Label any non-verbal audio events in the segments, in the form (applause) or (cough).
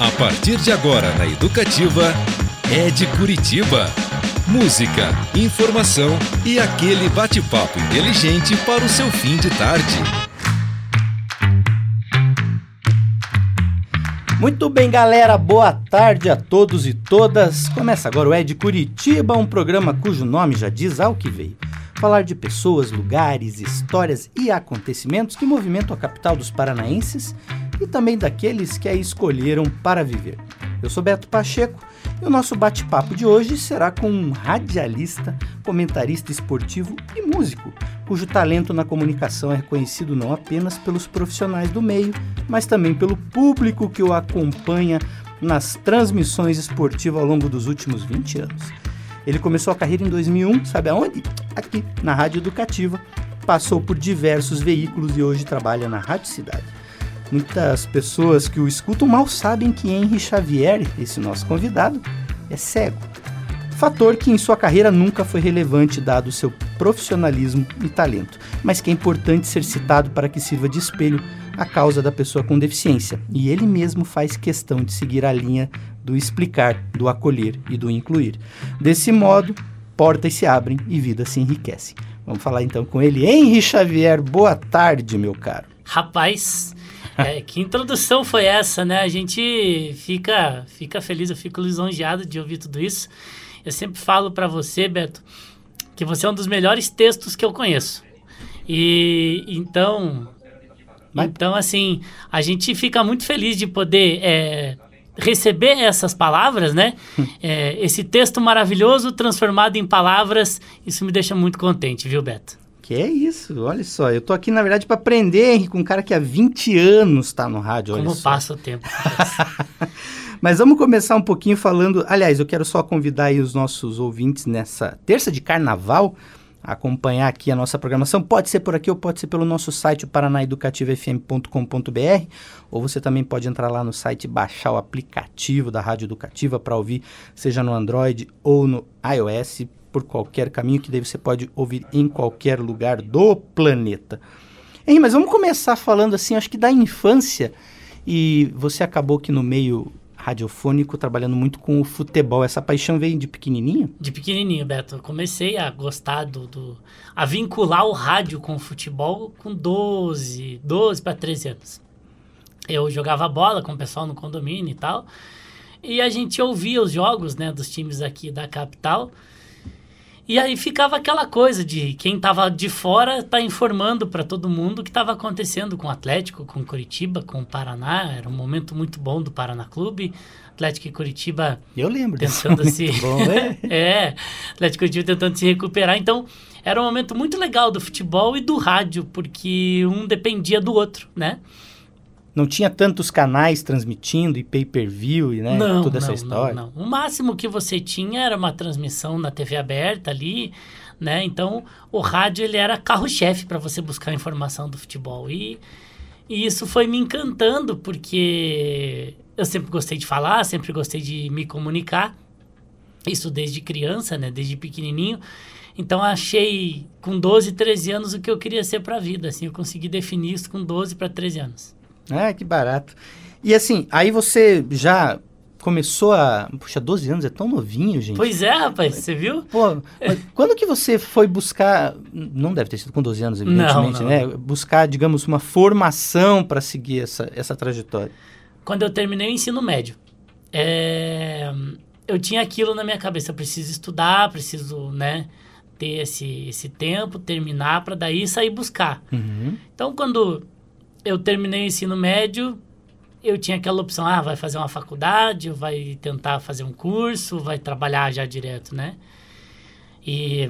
A partir de agora na Educativa, é de Curitiba. Música, informação e aquele bate-papo inteligente para o seu fim de tarde. Muito bem, galera, boa tarde a todos e todas. Começa agora o É de Curitiba, um programa cujo nome já diz ao que veio. Falar de pessoas, lugares, histórias e acontecimentos que movimentam a capital dos paranaenses e também daqueles que a escolheram para viver. Eu sou Beto Pacheco e o nosso bate-papo de hoje será com um radialista, comentarista esportivo e músico, cujo talento na comunicação é reconhecido não apenas pelos profissionais do meio, mas também pelo público que o acompanha nas transmissões esportivas ao longo dos últimos 20 anos. Ele começou a carreira em 2001, sabe aonde? Aqui, na Rádio Educativa. Passou por diversos veículos e hoje trabalha na Rádio Cidade. Muitas pessoas que o escutam mal sabem que Henry Xavier, esse nosso convidado, é cego. Fator que em sua carreira nunca foi relevante dado seu profissionalismo e talento, mas que é importante ser citado para que sirva de espelho a causa da pessoa com deficiência. E ele mesmo faz questão de seguir a linha do explicar, do acolher e do incluir. Desse modo, portas se abrem e vidas se enriquecem. Vamos falar então com ele. Henry Xavier, boa tarde, meu caro. Rapaz, é, que introdução foi essa, né? A gente fica, fica feliz, eu fico lisonjeado de ouvir tudo isso. Eu sempre falo para você, Beto, que você é um dos melhores textos que eu conheço. E então, então assim, a gente fica muito feliz de poder é, receber essas palavras, né? (laughs) É, esse texto maravilhoso transformado em palavras, isso me deixa muito contente, viu, Beto? Que é isso, olha só. Eu tô aqui, na verdade, para aprender, Henrique, com um cara que há 20 anos está no rádio. Como só. passa o tempo. (laughs) Mas vamos começar um pouquinho falando. Aliás, eu quero só convidar os nossos ouvintes nessa terça de carnaval a acompanhar aqui a nossa programação. Pode ser por aqui ou pode ser pelo nosso site, paranaeducativafm.com.br, ou você também pode entrar lá no site e baixar o aplicativo da Rádio Educativa para ouvir, seja no Android ou no iOS por qualquer caminho que daí você pode ouvir em qualquer lugar do planeta. Hein, mas vamos começar falando assim, acho que da infância. E você acabou que no meio radiofônico trabalhando muito com o futebol. Essa paixão veio de pequenininho? De pequenininho, Beto. Eu comecei a gostar do, do a vincular o rádio com o futebol com 12, 12 para 13 anos. Eu jogava bola com o pessoal no condomínio e tal. E a gente ouvia os jogos, né, dos times aqui da capital. E aí ficava aquela coisa de quem estava de fora tá informando para todo mundo o que estava acontecendo com o Atlético, com Curitiba, com o Paraná. Era um momento muito bom do Paraná Clube. Atlético e Curitiba. Eu lembro tentando se (laughs) bom, é? (laughs) é, Atlético e Curitiba tentando se recuperar. Então, era um momento muito legal do futebol e do rádio, porque um dependia do outro, né? Não tinha tantos canais transmitindo e pay-per-view e né, não, toda não, essa história. Não, não. O máximo que você tinha era uma transmissão na TV aberta ali, né? Então, o rádio ele era carro-chefe para você buscar informação do futebol e, e isso foi me encantando porque eu sempre gostei de falar, sempre gostei de me comunicar. Isso desde criança, né? Desde pequenininho. Então achei com 12, 13 anos o que eu queria ser para a vida, assim, eu consegui definir isso com 12 para 13 anos. É, que barato. E assim, aí você já começou a. Puxa, 12 anos é tão novinho, gente. Pois é, rapaz, você viu? Pô, (laughs) quando que você foi buscar. Não deve ter sido com 12 anos, evidentemente, não, não. né? Buscar, digamos, uma formação para seguir essa, essa trajetória. Quando eu terminei o ensino médio, é... eu tinha aquilo na minha cabeça. Eu preciso estudar, preciso, né? Ter esse, esse tempo, terminar, para daí sair buscar. Uhum. Então, quando eu terminei o ensino médio, eu tinha aquela opção, ah, vai fazer uma faculdade, vai tentar fazer um curso, vai trabalhar já direto, né? E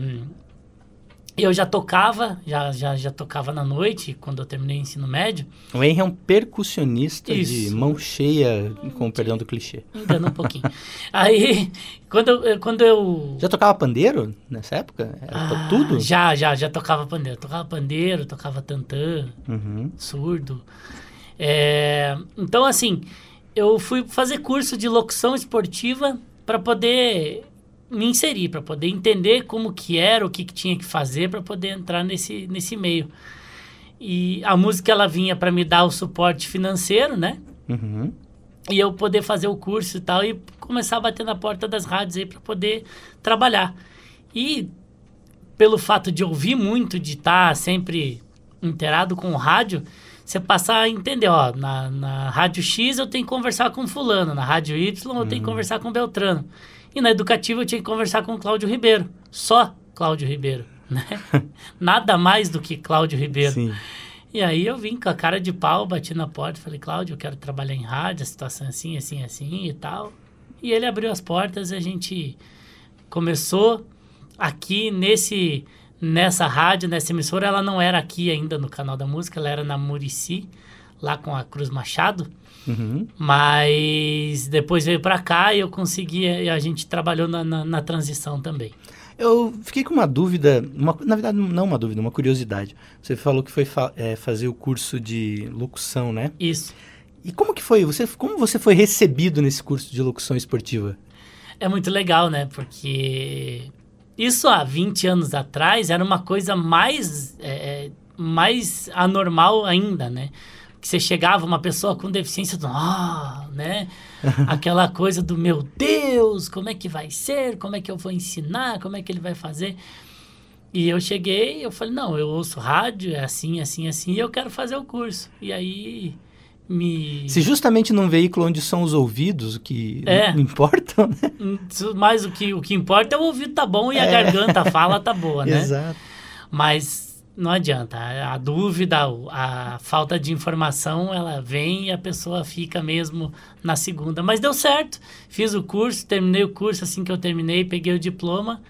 eu já tocava, já, já, já tocava na noite, quando eu terminei o ensino médio. O Henry é um percussionista Isso. de mão cheia, com o perdão do clichê. Engana um pouquinho. (laughs) Aí, quando eu, quando eu... Já tocava pandeiro nessa época? Era ah, tudo? Já, já, já tocava pandeiro. Tocava pandeiro, tocava tantã, uhum. surdo. É, então, assim, eu fui fazer curso de locução esportiva para poder me inserir, para poder entender como que era, o que, que tinha que fazer para poder entrar nesse, nesse meio. E a música ela vinha para me dar o suporte financeiro, né? Uhum. e eu poder fazer o curso e tal, e começar a bater na porta das rádios aí para poder trabalhar. E pelo fato de ouvir muito, de estar tá sempre inteirado com o rádio, você passar a entender, ó, na, na rádio X eu tenho que conversar com fulano, na rádio Y eu tenho que Uhum. conversar com Beltrano. E na educativa eu tinha que conversar com Cláudio Ribeiro. Só Cláudio Ribeiro, (laughs) né? Nada mais do que Cláudio Ribeiro. Sim. E aí eu vim com a cara de pau, bati na porta, falei, Cláudio, eu quero trabalhar em rádio, a situação é assim, assim, assim e tal. E ele abriu as portas e a gente começou aqui nesse nessa rádio, nessa emissora, ela não era aqui ainda no canal da música, ela era na Murici, lá com a Cruz Machado. Uhum. Mas depois veio pra cá e eu consegui, e a gente trabalhou na, na, na transição também. Eu fiquei com uma dúvida, uma- na verdade não uma dúvida, uma curiosidade. Você falou que foi fa- é, fazer o curso de locução, né? Isso. E como que foi? Você, como você foi recebido nesse curso de locução esportiva? É muito legal, né? Porque isso há 20 anos atrás era uma coisa mais, é, é, mais anormal ainda, né? Que você chegava uma pessoa com deficiência, do, ah, né? (laughs) Aquela coisa do meu Deus, como é que vai ser? Como é que eu vou ensinar? Como é que ele vai fazer? E eu cheguei, eu falei, não, eu ouço rádio, é assim, assim, assim, e eu quero fazer o curso. E aí me... Se justamente num veículo onde são os ouvidos o que É. não (laughs) importam, né? Isso, Mas o que, o que importa é o ouvido tá bom e a É. garganta, a fala tá boa, (laughs) né? Exato. Mas não adianta. A, a dúvida, a falta de informação, ela vem e a pessoa fica mesmo na segunda. Mas deu certo. Fiz o curso, terminei o curso. Assim que eu terminei, peguei o diploma.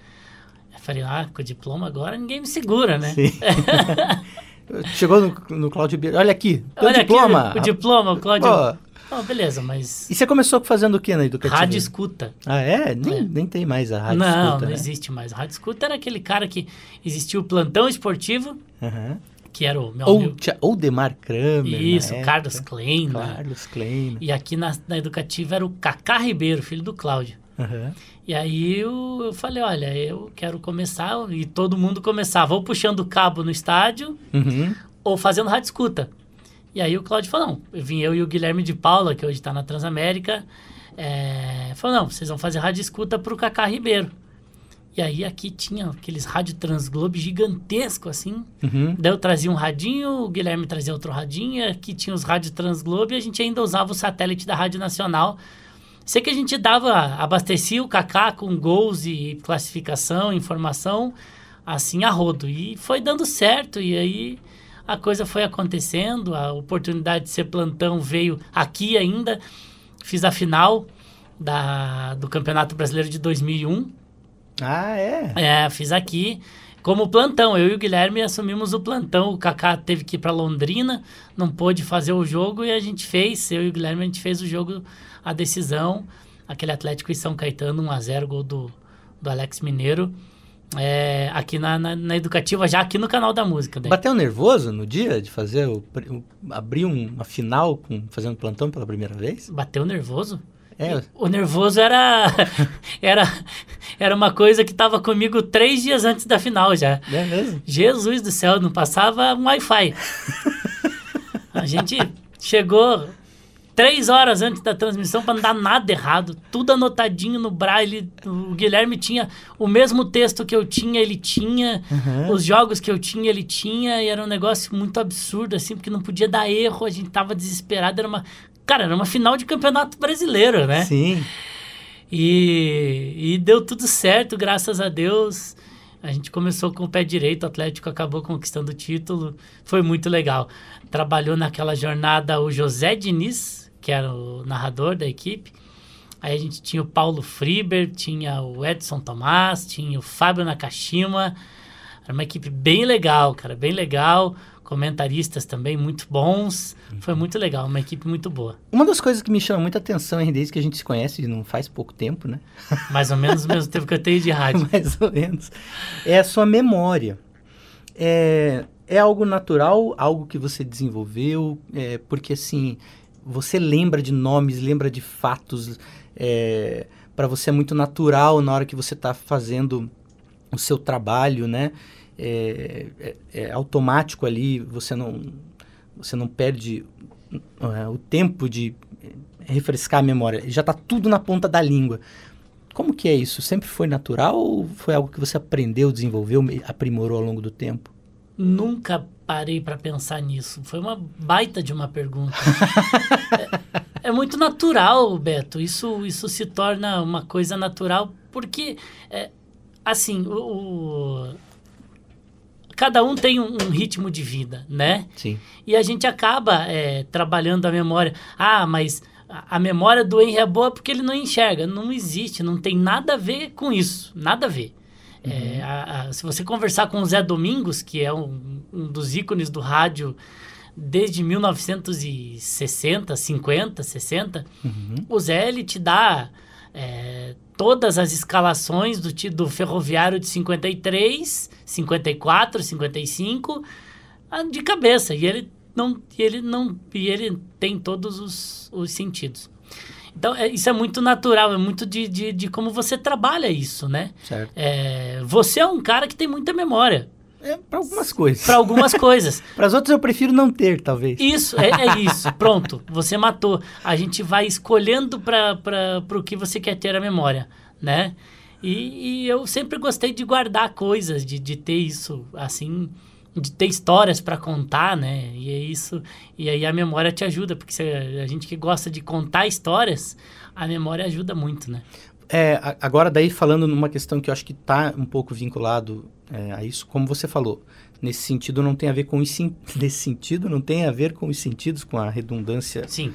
Eu falei, ah, com o diploma agora ninguém me segura, né? Sim. (laughs) Chegou no, no Cláudio. Olha aqui, Olha diploma. aqui o diploma, o Cláudio. Oh, beleza, mas e você começou fazendo o que na educativa? rádio escuta. Ah, é? Nem, É. nem tem mais a rádio não, escuta, não né? existe mais. O rádio escuta era aquele cara que existia o plantão esportivo, Aham. que era o meu Ou, amigo. tia- ou Demar Kramer. Isso, Carlos época. Klein. né? Carlos Klein. E aqui na, na educativa era o Cacá Ribeiro, filho do Cláudio. Aham. E aí eu, eu falei, olha, eu quero começar, e todo mundo começava ou puxando o cabo no estádio, Uhum. ou fazendo rádio escuta. E aí o Cláudio falou, não, eu vim eu e o Guilherme de Paula, que hoje está na Transamérica, é, falou, não, vocês vão fazer rádio escuta pro Cacá Ribeiro. E aí aqui tinha aqueles rádio Transglobe gigantesco, assim. Uhum. Daí eu trazia um radinho, o Guilherme trazia outro radinho, aqui tinha os rádios Transglobe e a gente ainda usava o satélite da Rádio Nacional. Sei que a gente dava, abastecia o Kaká com gols e classificação, informação, assim a rodo. E foi dando certo, e aí a coisa foi acontecendo, a oportunidade de ser plantão veio aqui ainda. Fiz a final da, do Campeonato Brasileiro de 2001. Ah, é? É, fiz aqui. Como plantão, eu e o Guilherme assumimos o plantão. O Kaká teve que ir para Londrina, não pôde fazer o jogo e a gente fez. Eu e o Guilherme a gente fez o jogo, a decisão. Aquele Atlético e São Caetano, 1x0, gol do, do Alex Mineiro. É, aqui na, na, na Educativa, já aqui no canal da música. Daí. Bateu nervoso no dia de fazer o, o- abrir um- uma final com fazendo plantão pela primeira vez? Bateu nervoso? É. O nervoso era, (laughs) era, era uma coisa que estava comigo três dias antes da final já. É mesmo? Jesus do céu, não passava um Wi-Fi. A gente chegou três horas antes da transmissão para não dar nada errado, tudo anotadinho no braille. O Guilherme tinha o mesmo texto que eu tinha, ele tinha, Uhum. os jogos que eu tinha, ele tinha, e era um negócio muito absurdo, assim, porque não podia dar erro, a gente tava desesperado, era uma. Cara, era uma final de campeonato brasileiro, né? Sim. E, e deu tudo certo, graças a Deus. A gente começou com o pé direito, o Atlético acabou conquistando o título. Foi muito legal. Trabalhou naquela jornada o José Diniz, que era o narrador da equipe. Aí a gente tinha o Paulo Friber, tinha o Edson Tomás, tinha o Fábio Nakashima. Era uma equipe bem legal, cara, bem legal. Comentaristas também muito bons. Foi muito legal, uma equipe muito boa. Uma das coisas que me chama muita atenção, hein, desde que a gente se conhece, não faz pouco tempo, né? (laughs) Mais ou menos o mesmo tempo que eu tenho de rádio. (laughs) Mais ou menos. É a sua memória. É, é algo natural, algo que você desenvolveu, é, porque assim, você lembra de nomes, lembra de fatos, é, para você é muito natural na hora que você está fazendo o seu trabalho, né? É, é- é automático ali, você não, você não perde é, o tempo de refrescar a memória, já está tudo na ponta da língua. Como que é isso? Sempre foi natural ou foi algo que você aprendeu, desenvolveu, aprimorou ao longo do tempo? Nunca parei para pensar nisso. Foi uma baita de uma pergunta. (laughs) é, é, muito natural, Beto. Isso, isso se torna uma coisa natural porque, é, assim, o, o, cada um tem um, um, ritmo de vida, né? Sim. E a gente acaba é, trabalhando a memória. Ah, mas a memória do Henry é boa porque ele não enxerga. Não existe, não tem nada a ver com isso. Nada a ver. Uhum. É, a, a, se você conversar com o Zé Domingos, que é um, um dos ícones do rádio desde 1960, 50, 60, uhum. o Zé ele te dá é, todas as escalações do, do ferroviário de 53, 54, 55 de cabeça. E ele não, e ele não, e ele tem todos os, os sentidos. Então, é, isso é muito natural, é muito de, de, de como você trabalha isso, né? Certo. É, você é um cara que tem muita memória. É, para algumas coisas. Para algumas coisas. (laughs) para as outras eu prefiro não ter, talvez. Isso, é, é isso. Pronto, você matou. A gente vai escolhendo para o que você quer ter a memória, né? E, e, eu sempre gostei de guardar coisas, de, de ter isso, assim, de ter histórias para contar, né? E é isso. E aí a memória te ajuda, porque a gente que gosta de contar histórias, a memória ajuda muito, né? É, agora daí falando numa questão que eu acho que está um pouco vinculado é, a isso, como você falou, nesse sentido não tem a ver com os (laughs) nesse sentido não tem a ver com os sentidos, com a redundância. Sim.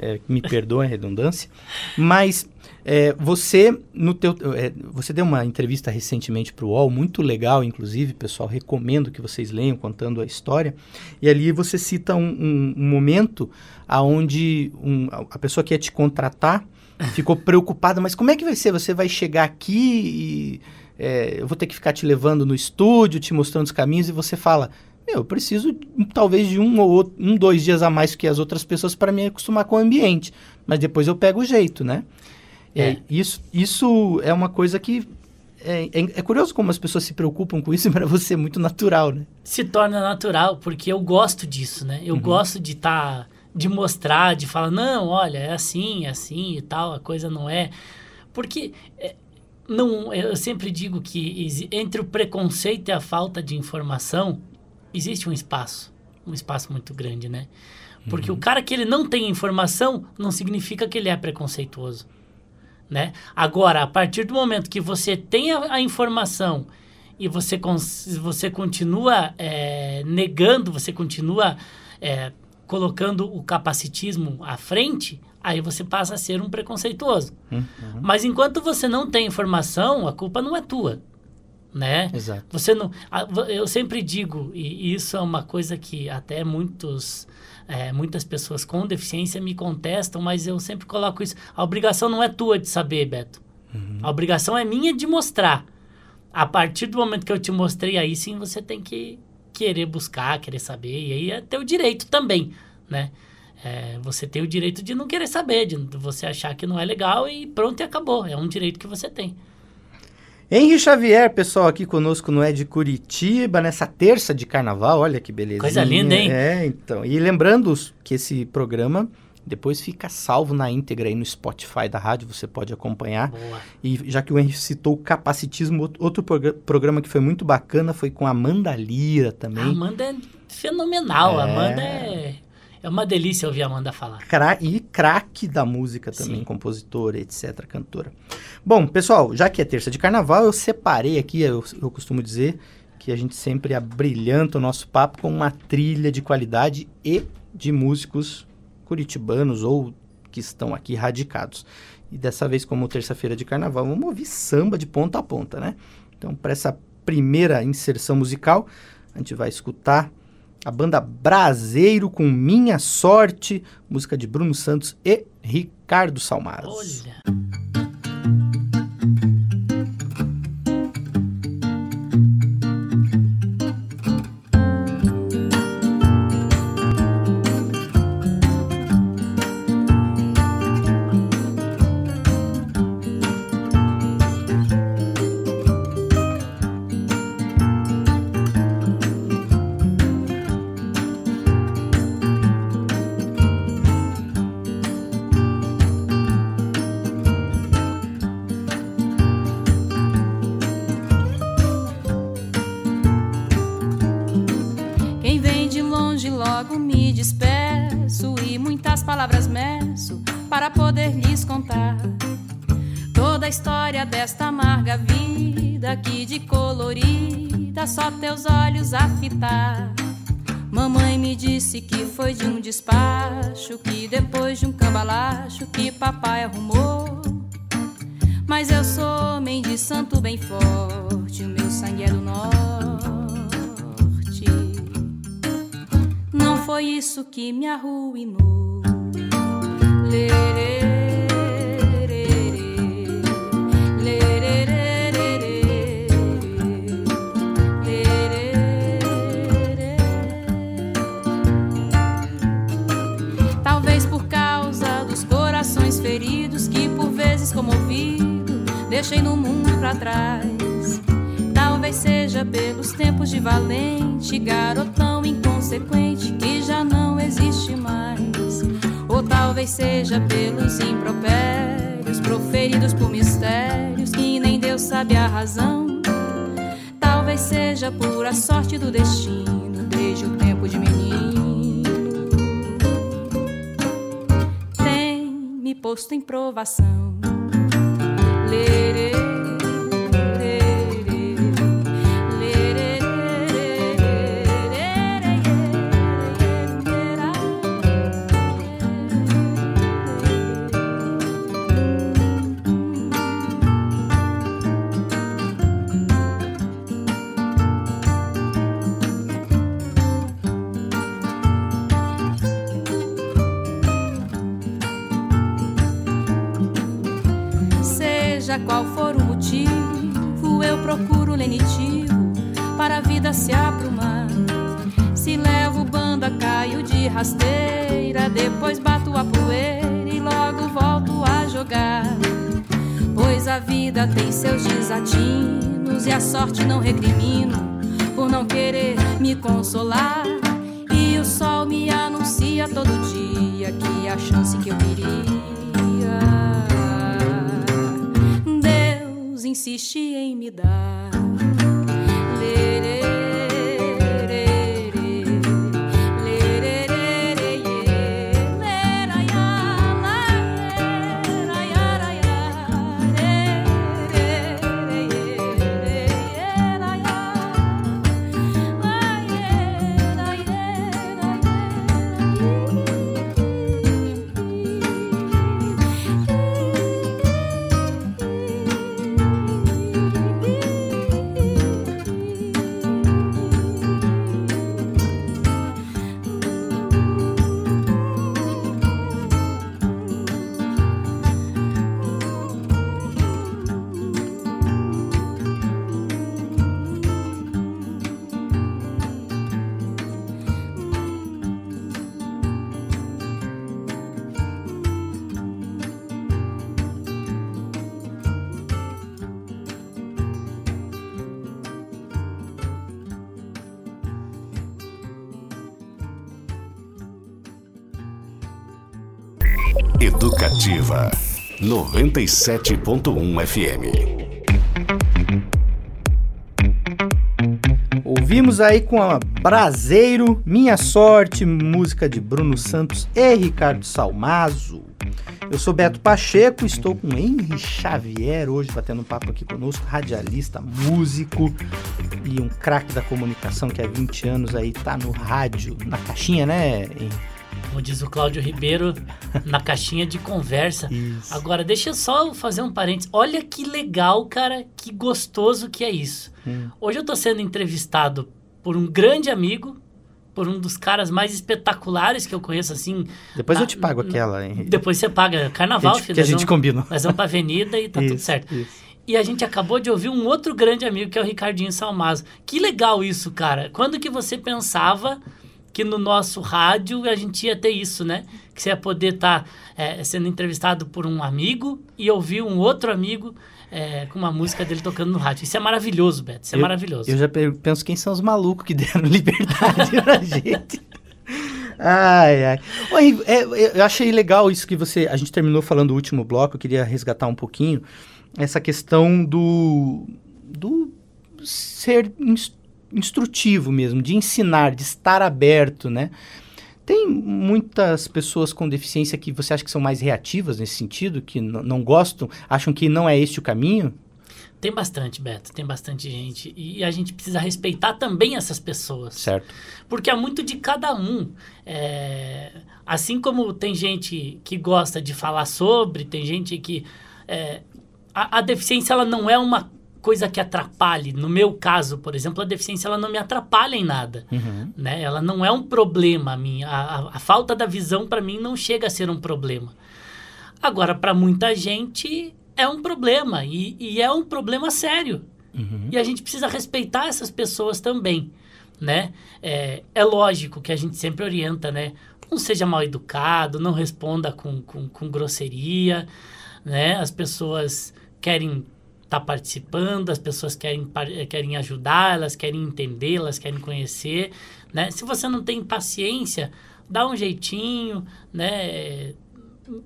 É, me perdoe a redundância, mas é, você no teu, é, você deu uma entrevista recentemente para o UOL, muito legal, inclusive, pessoal, recomendo que vocês leiam contando a história. E ali você cita um, um, um momento aonde um, a pessoa que ia te contratar ficou preocupada, mas como é que vai ser? Você vai chegar aqui e é, eu vou ter que ficar te levando no estúdio, te mostrando os caminhos, e você fala, eu preciso talvez de um ou um, dois dias a mais que as outras pessoas para me acostumar com o ambiente. Mas depois eu pego o jeito, né? É. é isso, isso é uma coisa que é, é, é, curioso como as pessoas se preocupam com isso, (laughs) para você é muito natural, né? Se torna natural, porque eu gosto disso, né? Eu uhum. gosto de estar, tá, de mostrar, de falar, não, olha, é assim, é assim e tal, a coisa não é. Porque é, não, eu sempre digo que entre o preconceito e a falta de informação existe um espaço, um espaço muito grande, né? Porque uhum. o cara que ele não tem informação não significa que ele é preconceituoso, né? Agora, a partir do momento que você tem a, a informação e você, você continua é, negando, você continua é, colocando o capacitismo à frente, aí você passa a ser um preconceituoso. Uhum. Mas enquanto você não tem informação, a culpa não é tua, né? Exato. Você não, eu sempre digo e isso é uma coisa que até muitos é, muitas pessoas com deficiência me contestam, mas eu sempre coloco isso. A obrigação não é tua de saber, Beto. Uhum. A obrigação é minha de mostrar. A partir do momento que eu te mostrei, aí sim você tem que querer buscar, querer saber, e aí é teu direito também, né? É, você tem o direito de não querer saber, de você achar que não é legal e pronto e acabou. É um direito que você tem. Henri Xavier, pessoal, aqui conosco no É de Curitiba, nessa terça de carnaval, olha que beleza. Coisa linda, hein? É, então. E lembrando que esse programa depois fica salvo na íntegra aí no Spotify da rádio, você pode acompanhar. Boa. E já que o Henry citou o capacitismo, outro programa que foi muito bacana foi com a Amanda Lira também. A Amanda é fenomenal, é... a Amanda é é uma delícia ouvir a Amanda falar. Cra e craque da música também, Sim. compositora, etc., cantora. Bom, pessoal, já que é terça de carnaval, eu separei aqui, eu, eu costumo dizer que a gente sempre abrilhanta o nosso papo com uma trilha de qualidade e de músicos curitibanos ou que estão aqui radicados. E dessa vez, como terça-feira de carnaval, vamos ouvir samba de ponta a ponta, né? Então, para essa primeira inserção musical, a gente vai escutar a banda Braseiro com Minha Sorte, música de Bruno Santos e Ricardo Salmares. Olha. Fitar. Posto em provação. qual e sorte não recrimino Educativa 97.1 FM. Ouvimos aí com a Braseiro, Minha Sorte, música de Bruno Santos e Ricardo Salmazo. Eu sou Beto Pacheco, estou com Henry Xavier hoje batendo um papo aqui conosco, radialista, músico e um craque da comunicação que há 20 anos aí tá no rádio, na caixinha, né? Como diz o Cláudio Ribeiro, na caixinha de conversa. Isso. Agora, deixa eu só fazer um parênteses. Olha que legal, cara, que gostoso que é isso. Hum. Hoje eu estou sendo entrevistado por um grande amigo, por um dos caras mais espetaculares que eu conheço, assim. Depois na, eu te pago aquela, hein? Depois você paga. Carnaval, filho. Que a gente combina. Nós vamos pra avenida e tá isso, tudo certo. Isso. E a gente acabou de ouvir um outro grande amigo, que é o Ricardinho Salmazo. Que legal isso, cara. Quando que você pensava que no nosso rádio a gente ia ter isso, né? Que você ia poder estar tá, é, sendo entrevistado por um amigo e ouvir um outro amigo é, com uma música dele tocando no rádio. Isso é maravilhoso, Beto. Isso é eu, maravilhoso. Eu já penso quem são os malucos que deram (laughs) liberdade pra gente. Ai, ai. Oi, é, eu achei legal isso que você. A gente terminou falando o último bloco, eu queria resgatar um pouquinho essa questão do. do ser instrutivo mesmo, de ensinar, de estar aberto, né? Tem muitas pessoas com deficiência que você acha que são mais reativas nesse sentido, que não gostam, acham que não é este o caminho? Tem bastante, Beto, tem bastante gente. E a gente precisa respeitar também essas pessoas. Certo. Porque há muito de cada um. É, assim como tem gente que gosta de falar sobre, tem gente que. é, a, a deficiência ela não é uma coisa que atrapalhe. No meu caso, por exemplo, a deficiência ela não me atrapalha em nada. Uhum. Né? Ela não é um problema a mim. A, a- a falta da visão para mim não chega a ser um problema. Agora, para muita gente é um problema e, e é um problema sério. Uhum. E a gente precisa respeitar essas pessoas também, né? É, é lógico que a gente sempre orienta, né? Não seja mal educado, não responda com, com, com grosseria, né? As pessoas querem estar participando, as pessoas querem, querem ajudar, elas querem entender, elas querem conhecer, né? Se você não tem paciência, dá um jeitinho, né?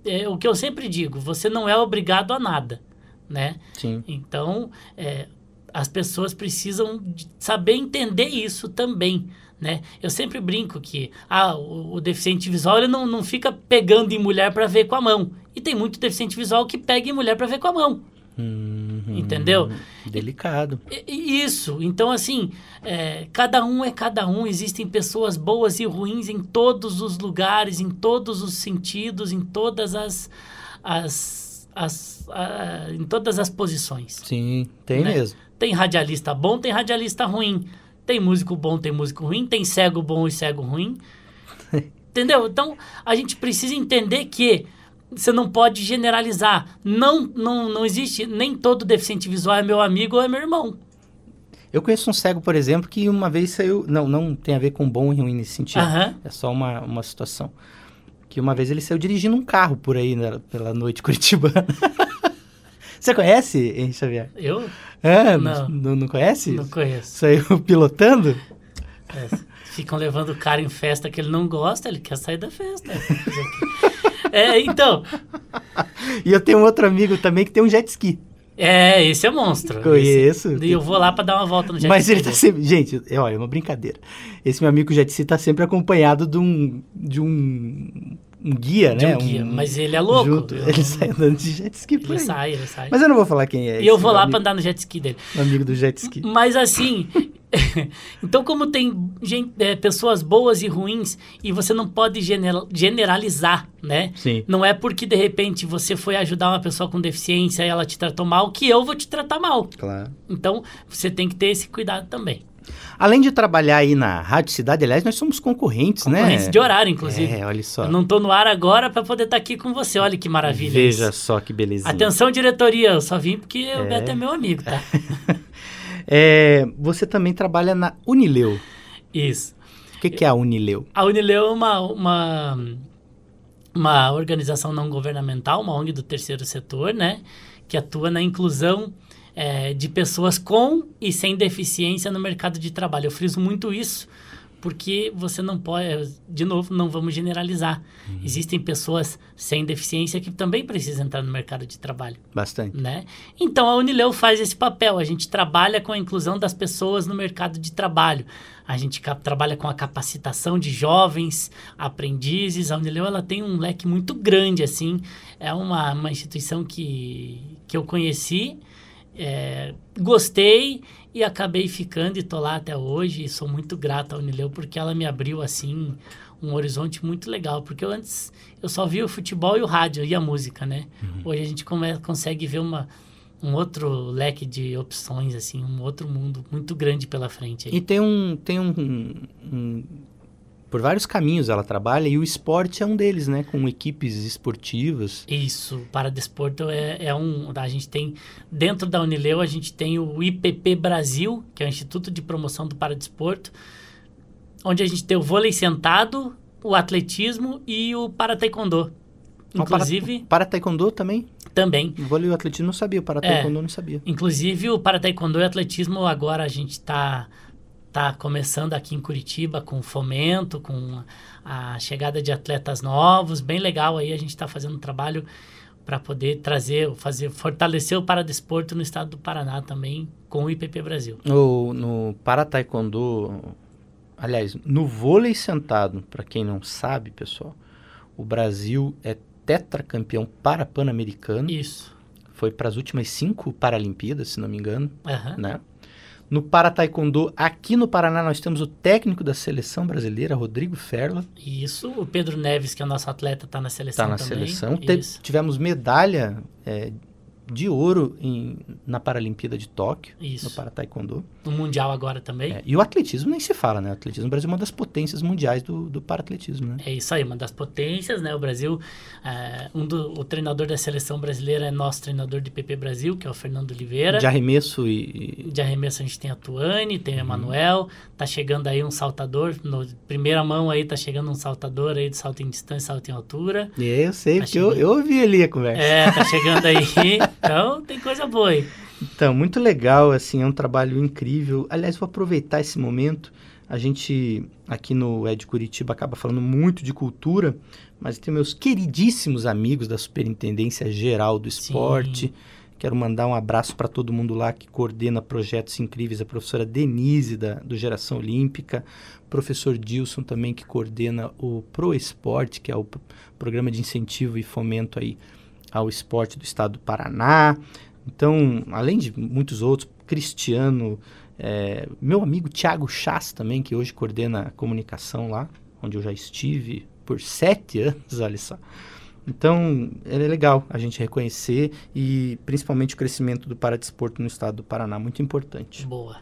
É, o que eu sempre digo, você não é obrigado a nada, né? Sim. Então, é, as pessoas precisam saber entender isso também, né? Eu sempre brinco que ah, o, o deficiente visual ele não, não fica pegando em mulher para ver com a mão. E tem muito deficiente visual que pega em mulher para ver com a mão. Uhum. Entendeu? Delicado. Isso. Então, assim, é, cada um é cada um. Existem pessoas boas e ruins em todos os lugares, em todos os sentidos, em todas as, as, as a- em todas as posições. Sim, tem Né? mesmo. Tem radialista bom, tem radialista ruim. Tem músico bom, tem músico ruim. Tem cego bom e cego ruim. (laughs) Entendeu? Então, a gente precisa entender que você não pode generalizar. Não, não, não existe. Nem todo deficiente visual é meu amigo ou é meu irmão. Eu conheço um cego, por exemplo, que uma vez saiu. Não, não tem a ver com bom e ruim nesse sentido. Aham. É só uma, uma situação. Que uma vez ele saiu dirigindo um carro por aí né, pela noite (laughs) curitibana. Você conhece, Henrique Xavier? Eu É, Não. não, não conhece? não conheço. Saiu (laughs) pilotando? É, ficam levando o cara em festa que ele não gosta, ele quer sair da festa. (laughs) É, então. E eu tenho um outro amigo também que tem um jet ski. É, esse é monstro. Conheço. E eu vou lá pra dar uma volta no jet Mas ski ele tá sempre. Gente, é, olha, é uma brincadeira. Esse meu amigo jet ski tá sempre acompanhado de um. de um. um guia, De né? um guia, mas ele é louco. junto. Eu Ele sai andando de jet ski por Ele aí. sai, ele sai. Mas eu não vou falar quem é. e eu vou lá pra andar no jet ski dele. amigo do jet ski. Mas assim, (laughs) então como tem gente, é, pessoas boas e ruins e você não pode gener- generalizar, né? Sim. Não é porque de repente você foi ajudar uma pessoa com deficiência e ela te tratou mal que eu vou te tratar mal. Claro. Então você tem que ter esse cuidado também. Além de trabalhar aí na Rádio Cidade, aliás, nós somos concorrentes, né? Concorrência de horário, inclusive. É, olha só. Eu não tô no ar agora para poder estar aqui com você. Olha que maravilha. Veja isso. só que belezinha. Atenção, diretoria. Eu só vim porque o Beto é meu amigo, tá? (laughs) É, você também trabalha na Unileu. Isso. O que, que é a Unileu? A Unileu é uma, uma, uma organização não governamental, uma ONG do terceiro setor, né? Que atua na inclusão eh, de pessoas com e sem deficiência no mercado de trabalho. Eu friso muito isso porque você não pode, de novo, não vamos generalizar. Existem pessoas sem deficiência que também precisam entrar no mercado de trabalho Bastante. né? Então a Unileu faz esse papel. A gente trabalha com a inclusão das pessoas no mercado de trabalho. A gente trabalha com a capacitação de jovens, aprendizes. A Unileu ela tem um leque muito grande assim. É uma, uma instituição que, que eu conheci, é, gostei e acabei ficando e tô lá até hoje. E sou muito grato à Unileu porque ela me abriu assim um horizonte muito legal, porque eu antes eu só via o futebol e o rádio e a música, né? Hoje a gente come- consegue ver uma, um outro leque de opções, assim, um outro mundo muito grande pela frente. aí. E tem um, tem um, um- Por vários caminhos ela trabalha e o esporte é um deles, né? Com equipes esportivas. Isso, para desporto é, é um. A gente tem, dentro da Unileu, a gente tem o IPP Brasil, que é o Instituto de Promoção do Paradesporto, onde a gente tem o vôlei sentado, o atletismo e o para taekwondo. Ah, para- Inclusive, Para, taekwondo também? também. O vôlei e o atletismo não sabia, o para É. taekwondo não sabia. Inclusive, o para taekwondo e atletismo agora a gente está tá começando aqui em Curitiba com fomento, com a chegada de atletas novos, bem legal aí a gente está fazendo um trabalho para poder trazer, fazer, fortalecer o paradesporto no estado do Paraná também com o IPP Brasil. No, no para taekwondo, Aliás, no vôlei sentado, para quem não sabe, pessoal, o Brasil é tetracampeão para pan-americano. Isso. Foi para as últimas cinco Paralimpíadas, se não me engano, Aham. né? No para taekwondo, aqui no Paraná, nós temos o técnico da seleção brasileira, Rodrigo Ferla, Isso. O Pedro Neves, que é o nosso atleta, tá na seleção está na também. seleção. Te- tivemos medalha é, de ouro em- na Paralimpíada de Tóquio, Isso. no para taekwondo. No Mundial agora também. É, e o atletismo nem se fala, né? O atletismo, o Brasil é uma das potências mundiais do, do para-atletismo, né? É isso aí, uma das potências, né? O Brasil, é, um do, o treinador da seleção brasileira é nosso treinador de PP Brasil, que é o Fernando Oliveira. De arremesso e, De arremesso a gente tem a Tuane, tem Uhum. o Emanuel, tá chegando aí um saltador, no primeira mão aí tá chegando um saltador aí de salto em distância, salto em altura. e... É, eu sei, Tá porque eu, chegando. eu ouvi ali a conversa. É, tá chegando aí. (laughs) Então, tem coisa boa aí. Então, muito legal, assim, é um trabalho incrível. Aliás, vou aproveitar esse momento. A gente, aqui no Ed Curitiba, acaba falando muito de cultura, mas tem meus queridíssimos amigos da Superintendência Geral do Esporte. Quero mandar um abraço para todo mundo lá que coordena projetos incríveis. A professora Denise, da, do Geração Olímpica. Professor Dilson também, que coordena o Pro Esporte, que é o pro- programa de incentivo e fomento aí ao esporte do estado do Paraná. Então, além de muitos outros, Cristiano, é, meu amigo Tiago Chas também, que hoje coordena a comunicação lá, onde eu já estive por sete (laughs) anos, olha só. Então, é legal a gente reconhecer e principalmente o crescimento do paradesporto no estado do Paraná, muito importante. Boa.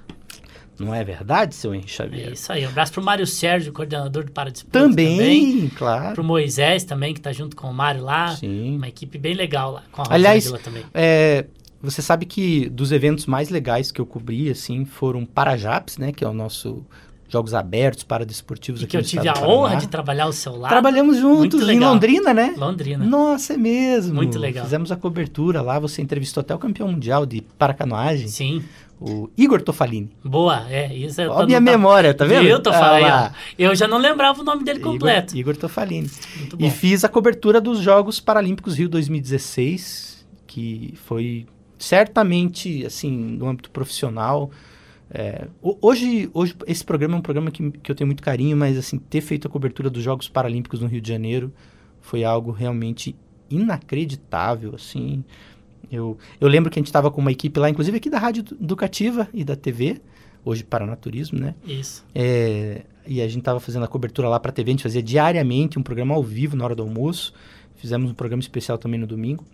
Não é verdade, seu Henrique É Xavier? isso aí. Um abraço pro Mário Sérgio, coordenador do Paradesporto. também, claro. Pro Moisés também, que tá junto com o Mário lá. Sim. Uma equipe bem legal lá. Com a Aliás, Rosângela também. É, você sabe que dos eventos mais legais que eu cobri, assim, foram Parajaps, né? Que é o nosso Jogos Abertos para Desportivos E aqui que eu tive a honra de trabalhar ao seu lado. Trabalhamos juntos em. Londrina, né? Londrina. Nossa, é mesmo. Muito legal. Fizemos a cobertura lá, você entrevistou até o campeão mundial de paracanoagem, Sim. O Igor Tofalini. Boa, é. Isso Olha a minha memória, tá vendo? Eu tô falando. ó. Eu já não lembrava o nome dele completo. Igor, Igor Tofalini. E fiz a cobertura dos Jogos Paralímpicos Rio 2016, que foi certamente, assim, no âmbito profissional. é, ho- hoje, hoje, esse programa é um programa que, que eu tenho muito carinho, mas, assim, ter feito a cobertura dos Jogos Paralímpicos no Rio de Janeiro foi algo realmente inacreditável, assim. Eu, eu lembro que a gente estava com uma equipe lá, inclusive aqui da Rádio Educativa e da TV, hoje Paranaturismo, né? Isso. É, e a gente tava fazendo a cobertura lá pra TV, a gente fazia diariamente um programa ao vivo na hora do almoço. Fizemos um programa especial também no domingo.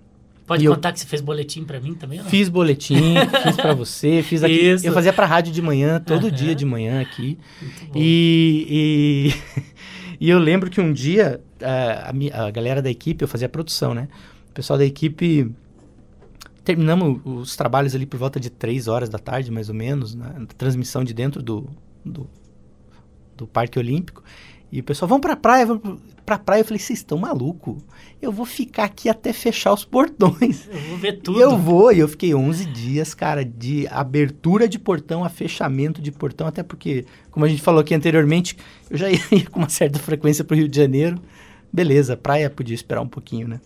Pode E eu- contar que você fez boletim pra mim também? não? Fiz boletim, (laughs) fiz pra você, fiz aqui. Isso. Eu fazia pra rádio de manhã, todo Aham. dia de manhã aqui. E, e, (laughs) e eu lembro que um dia a, a a galera da equipe, eu fazia a produção, né? O pessoal da equipe. Terminamos os trabalhos ali por volta de três horas da tarde, mais ou menos, na transmissão de dentro do, do, do Parque Olímpico. E o pessoal, vamos pra praia, vamos pra praia. Eu falei, vocês estão malucos? Eu vou ficar aqui até fechar os portões. Eu vou ver tudo. Eu vou, e eu fiquei 11 dias, cara, de abertura de portão a fechamento de portão, até porque, como a gente falou aqui anteriormente, eu já (laughs) ia com uma certa frequência pro Rio de Janeiro. Beleza, praia podia esperar um pouquinho, né?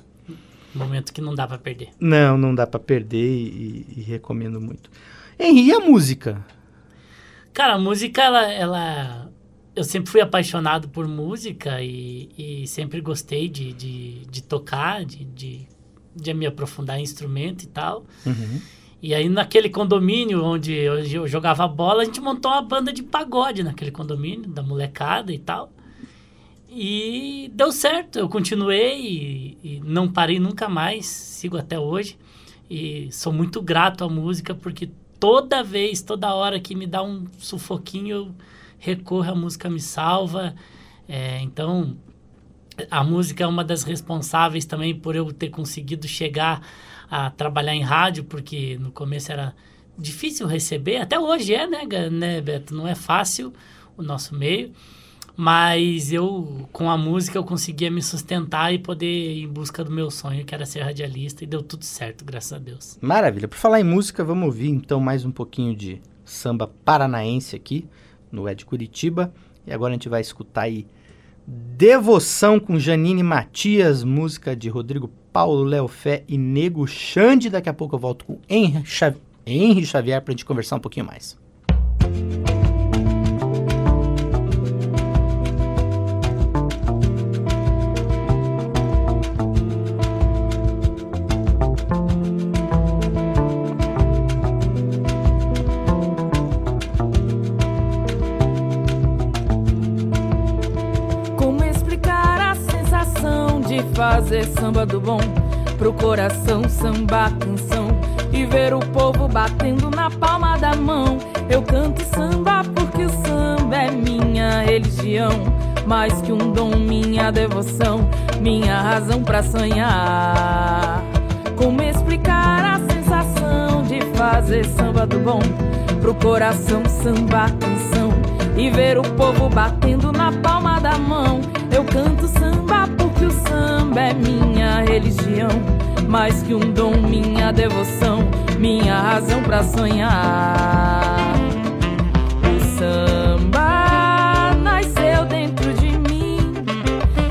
Momento que não dá pra perder. Não, não dá pra perder e, e recomendo muito. Henri, e a música? Cara, a música, ela, ela- Eu sempre fui apaixonado por música e, e sempre gostei de, de, de tocar, de, de, de me aprofundar em instrumento e tal. Uhum. E aí, naquele condomínio onde eu, eu jogava bola, a gente montou uma banda de pagode naquele condomínio, da molecada e tal. E deu certo, eu continuei e, e não parei nunca mais, sigo até hoje. E sou muito grato à música, porque toda vez, toda hora que me dá um sufoquinho, eu recorro à música Me Salva. É, então, a música é uma das responsáveis também por eu ter conseguido chegar a trabalhar em rádio, porque no começo era difícil receber, até hoje é, né, né Beto? Não é fácil o nosso meio, mas eu, com a música, eu conseguia me sustentar e poder ir em busca do meu sonho, que era ser radialista, e deu tudo certo, graças a Deus. Maravilha. Por falar em música, vamos ouvir então mais um pouquinho de samba paranaense aqui no Ed Curitiba. E agora a gente vai escutar aí Devoção com Janine Matias, música de Rodrigo Paulo, Léo Fé e Nego Xande. Daqui a pouco eu volto com Henri, Xav... Henri Xavier pra gente conversar um pouquinho mais. Fazer samba do bom, pro coração samba canção e ver o povo batendo na palma da mão. Eu canto samba porque o samba é minha religião, mais que um dom, minha devoção, minha razão para sonhar. Como explicar a sensação de fazer samba do bom, pro coração samba canção e ver o povo batendo na palma da mão. Eu canto samba porque o samba é minha religião, mais que um dom, minha devoção, minha razão para sonhar. O samba nasceu dentro de mim,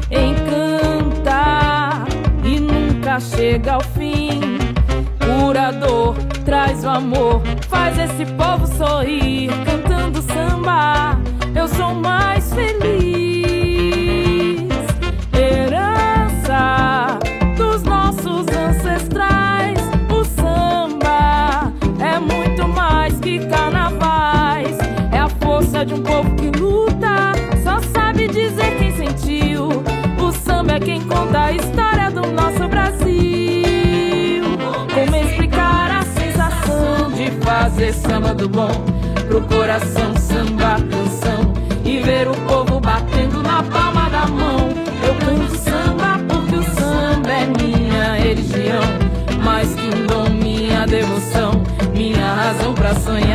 encanta e nunca chega ao fim. Curador, traz o amor, faz esse povo sorrir, cantando samba. Eu sou mais feliz. De um povo que luta. Só sabe dizer quem sentiu. O samba é quem conta a história do nosso Brasil. Como explicar a sensação de fazer samba do bom? Pro coração samba canção e ver o povo batendo na palma da mão. Eu canto samba porque o samba é minha religião, mais que um dom, minha devoção, minha razão pra sonhar.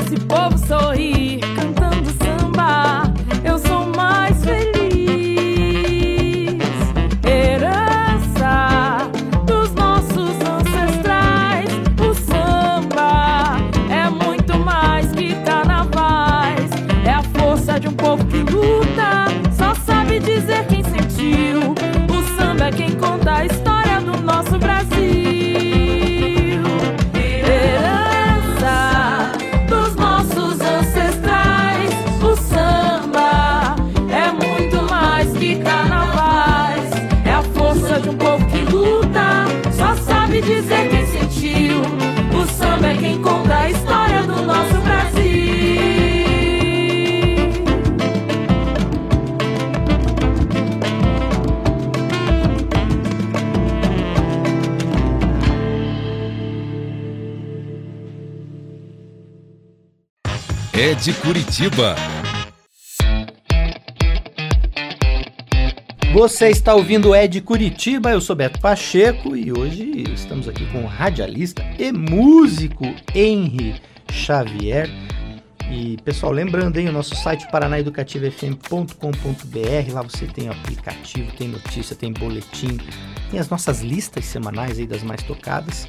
Esse povo sorrir, de Curitiba. Você está ouvindo Ed Curitiba, eu sou Beto Pacheco e hoje estamos aqui com o radialista e músico Henry Xavier. E pessoal, lembrando, hein, o nosso site paranaeducativofm.com.br, lá você tem aplicativo, tem notícia, tem boletim, tem as nossas listas semanais aí das mais tocadas.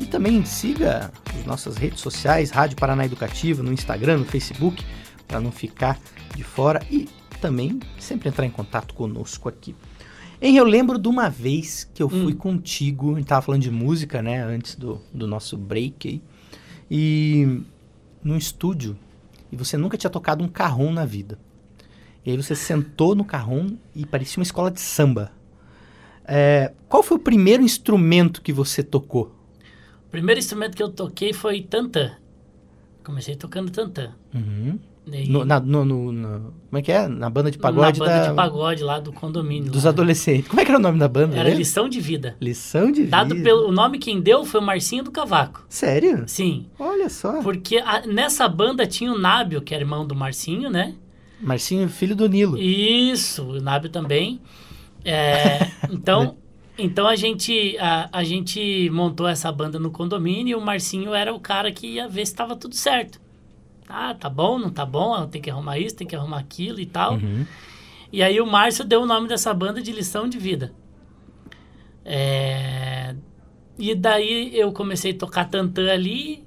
E também siga as nossas redes sociais, Rádio Paraná Educativa, no Instagram, no Facebook, para não ficar de fora e também sempre entrar em contato conosco aqui. Hein, eu lembro de uma vez que eu fui contigo, a gente tava falando de música, né, antes do, do nosso break aí, e num estúdio, e você nunca tinha tocado um carrom na vida. E aí você sentou no carrom e parecia uma escola de samba. É, qual foi o primeiro instrumento que você tocou? O primeiro instrumento que eu toquei foi tantã. Comecei tocando tantã. Uhum. Daí, No, na, no- no- no- como é que é? Na banda de pagode na banda da- de pagode lá do condomínio. dos lá. adolescentes. Como é que era o nome da banda? Era lição de vida. Lição de Dado vida. pelo o nome quem deu foi o Marcinho do Cavaco. Sério? Sim, Olha só. porque a- nessa banda tinha o Nábio, que era irmão do Marcinho, né? Marcinho, filho do Nilo. Isso, o Nábio também. É, (laughs) então, então a gente a, a gente montou essa banda no condomínio e o Marcinho era o cara que ia ver se estava tudo certo. Ah, tá bom, não tá bom, tem que arrumar isso, tem que arrumar aquilo e tal. Uhum. E aí o Márcio deu o nome dessa banda de Lição de Vida. É, E daí eu comecei a tocar tantã ali.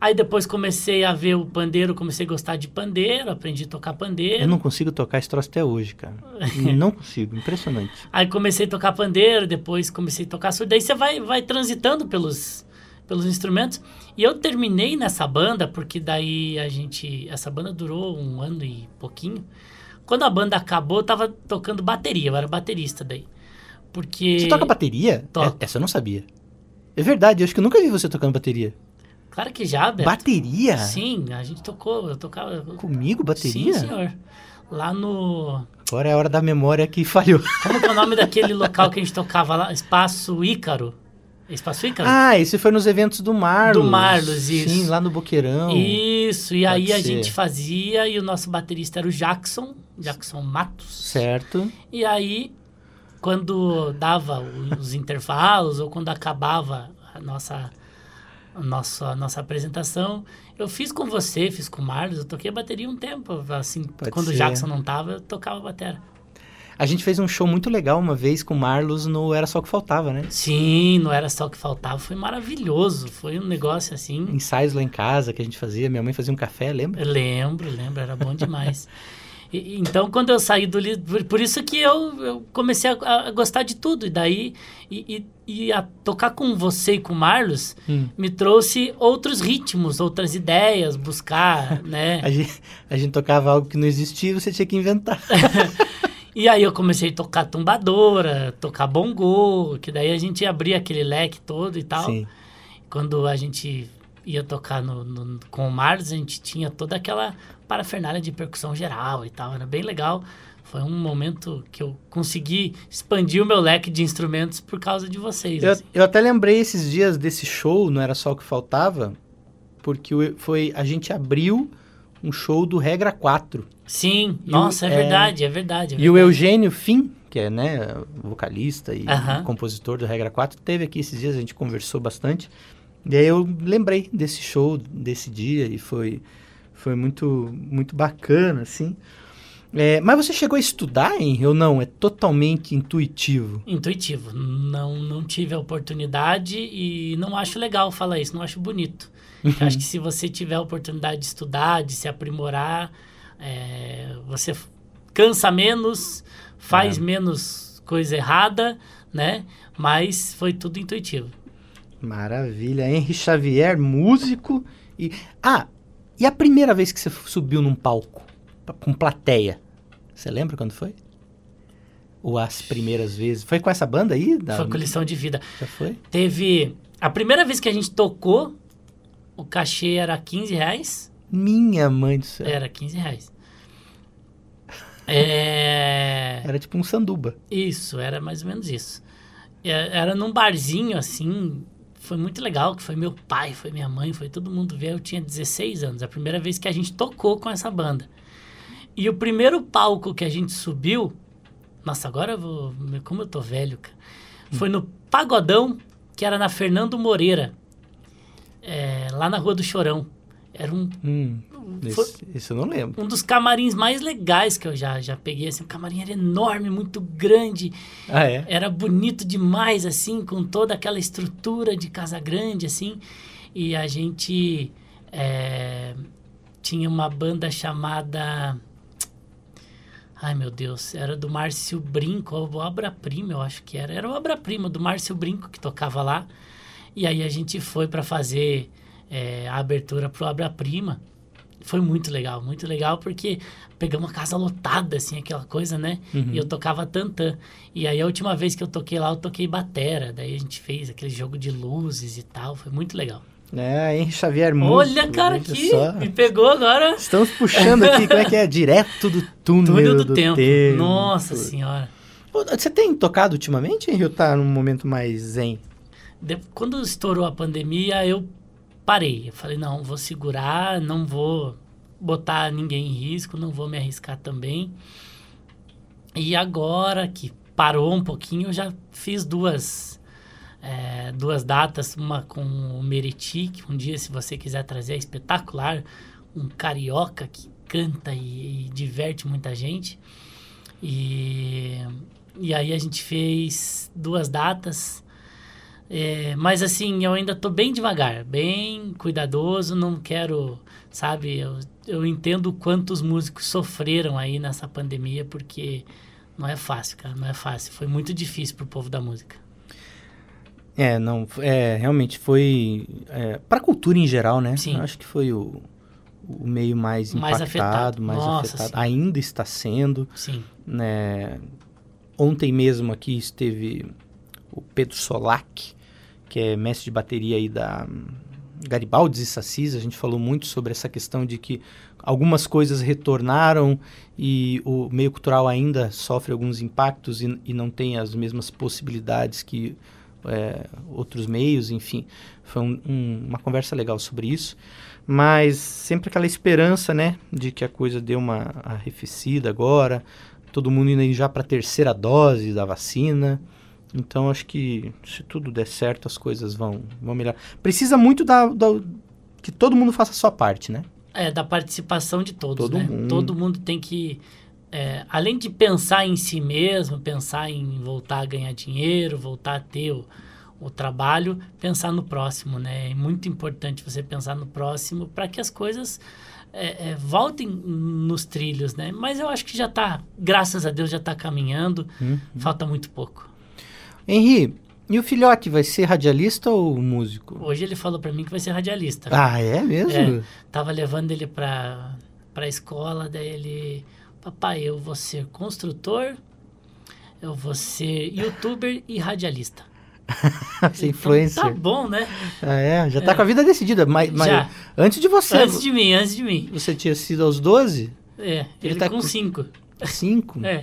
Aí depois comecei a ver o pandeiro, comecei a gostar de pandeiro, aprendi a tocar pandeiro. Eu não consigo tocar esse troço até hoje, cara. (laughs) não consigo, impressionante. Aí comecei a tocar pandeiro, depois comecei a tocar surdo. Daí você vai, vai transitando pelos, pelos instrumentos. E eu terminei nessa banda, porque daí a gente. Essa banda durou um ano e pouquinho. Quando a banda acabou, eu tava tocando bateria, eu era baterista daí. Porque. Você toca bateria? Toco. É- essa eu não sabia. É verdade, eu acho que eu nunca vi você tocando bateria. Claro que já, Beto. Bateria? Sim, a gente tocou, eu tocava. Comigo, bateria? Sim, senhor. Lá no. Agora é a hora da memória que falhou. Como que é o nome daquele local que a gente tocava lá? Espaço Ícaro. Espaço Ícaro? Ah, esse foi nos eventos do Marlos. Do Marlos, isso. Sim, lá no Boqueirão. Isso, e aí Pode a ser. gente fazia e o nosso baterista era o Jackson, Jackson Matos. Certo. E aí, quando dava os (laughs) intervalos ou quando acabava a nossa, a nossa, a nossa apresentação, eu fiz com você, fiz com o Marlos, eu toquei a bateria um tempo, assim, Pode quando ser. o Jackson não tava, eu tocava a bateria. A gente fez um show muito legal uma vez com o Marlos no Era Só O Que Faltava, né? Sim, não era só o que faltava, foi maravilhoso, foi um negócio assim... Ensaios lá em casa que a gente fazia. Minha mãe fazia um café, lembra? Eu lembro, lembro, era bom demais. E- então, quando eu saí do livro, por, por isso que eu, eu comecei a, a gostar de tudo. E daí, e, e- e a tocar com você e com o Marlos Hum. me trouxe outros ritmos, outras ideias, buscar, (laughs) né? A gente, a gente tocava algo que não existia e você tinha que inventar. (laughs) E aí eu comecei a tocar tumbadora, tocar bongô, que daí a gente abria aquele leque todo e tal. Sim. Quando a gente ia tocar no, no- com o Marlos, a gente tinha toda aquela parafernália de percussão geral e tal. Era bem legal. Foi um momento que eu consegui expandir o meu leque de instrumentos por causa de vocês. Eu, assim. eu até lembrei esses dias desse show, não era só o que faltava, porque foi a gente abriu um show do Regra 4. Sim, E o- nossa, é, é, verdade, é verdade. é E o verdade. Eugênio Fim, que é né, vocalista e Aham. compositor do Regra 4, teve aqui esses dias, a gente conversou bastante. E aí eu lembrei desse show, desse dia, e foi, foi muito, muito bacana, assim. É, mas você chegou a estudar, Henry, ou não? É totalmente intuitivo. Intuitivo. Não, não tive a oportunidade e não acho legal falar isso, não acho bonito. Eu acho que se você tiver a oportunidade de estudar, de se aprimorar, é, você cansa menos, faz É. menos coisa errada, né? Mas foi tudo intuitivo. Maravilha. Henry Xavier, músico. E... Ah, e a primeira vez que você subiu num palco pa- com plateia? Você lembra quando foi? Ou as primeiras vezes? Foi com essa banda aí? Da... Foi com lição de vida. Já foi? Teve. A primeira vez que a gente tocou, o cachê era 15 reais. Minha mãe do céu. Era 15 reais. (laughs) É. Era tipo um sanduba. Isso, era mais ou menos isso. É, Era num barzinho, assim, foi muito legal, que foi meu pai, foi minha mãe, foi todo mundo ver. Eu tinha 16 anos, a primeira vez que a gente tocou com essa banda. E o primeiro palco que a gente subiu, nossa, agora eu vou, como eu tô velho, cara, foi no Pagodão, que era na Fernando Moreira, é, lá na Rua do Chorão. Era um, Hum, esse, esse eu não lembro. um dos camarins mais legais que eu já, já peguei. Assim, o camarim era enorme, muito grande, Ah, é? era bonito demais, assim, com toda aquela estrutura de casa grande, assim. E a gente é, tinha uma banda chamada. Ai, meu Deus, era do Márcio Brinco, o Obra-Prima, eu acho que era. Era o Obra-Prima do Márcio Brinco que tocava lá. E aí a gente foi para fazer é, a abertura pro Obra-Prima. Foi muito legal, muito legal, porque pegamos uma casa lotada, assim, aquela coisa, né? E eu tocava tantã. E aí a última vez que eu toquei lá, eu toquei batera. Daí a gente fez aquele jogo de luzes e tal. Foi muito legal. É, Henry Xavier, músico. Olha, cara, aqui me pegou agora. Estamos puxando aqui, como é que é? (laughs) Direto do túnel Túnel do, do tempo. tempo. Nossa senhora. Você tem tocado ultimamente, Henry, ou tá num momento mais zen? De- quando estourou a pandemia, eu parei. Eu falei, não, vou segurar, não vou botar ninguém em risco, não vou me arriscar também. E agora que parou um pouquinho, eu já fiz duas, é, duas datas, uma com o Meriti, que um dia, se você quiser trazer, é espetacular. Um carioca que canta e, e diverte muita gente. E, e aí a gente fez duas datas. É, mas assim, eu ainda tô bem devagar, bem cuidadoso, não quero, sabe, eu, eu entendo quantos músicos sofreram aí nessa pandemia, porque não é fácil, cara, não é fácil. Foi muito difícil pro povo da música. É, não, é, realmente foi é, para a cultura em geral, né? Sim. Eu acho que foi o, o meio mais Mais impactado, afetado. mais Nossa, afetado. sim. Ainda está sendo, Sim. né? Ontem mesmo aqui esteve o Pedro Solac, que é mestre de bateria aí da hum, Garibaldi e Sassis. A gente falou muito sobre essa questão de que algumas coisas retornaram e o meio cultural ainda sofre alguns impactos e, e não tem as mesmas possibilidades que é, outros meios, enfim. Foi um- um- uma conversa legal sobre isso. Mas sempre aquela esperança, né, de que a coisa deu uma arrefecida agora, todo mundo indo já para a terceira dose da vacina. Então acho que se tudo der certo, as coisas vão, vão melhorar. Precisa muito da, da- que todo mundo faça a sua parte, né? É, da participação de todos, Todo né? mundo. Todo mundo tem que, é, além de pensar em si mesmo, pensar em voltar a ganhar dinheiro, voltar a ter o, o trabalho, pensar no próximo, né? É muito importante você pensar no próximo para que as coisas é, é, voltem nos trilhos, né? Mas eu acho que já tá, graças a Deus, já tá caminhando. Uhum. Falta muito pouco. Henri, e o filhote vai ser radialista ou músico? Hoje ele falou para mim que vai ser radialista. Ah, é mesmo? Tava levando ele pra, pra escola, daí ele... Papai, eu vou ser construtor, eu vou ser youtuber e radialista. (laughs) Ser Então, influencer. Tá bom, né? Ah, é, já tá É. com a vida decidida. Mas, mas antes de você, Antes de mim, antes de mim. você tinha sido aos 12? É, Ele ele, tá com com- cinco. 5? É,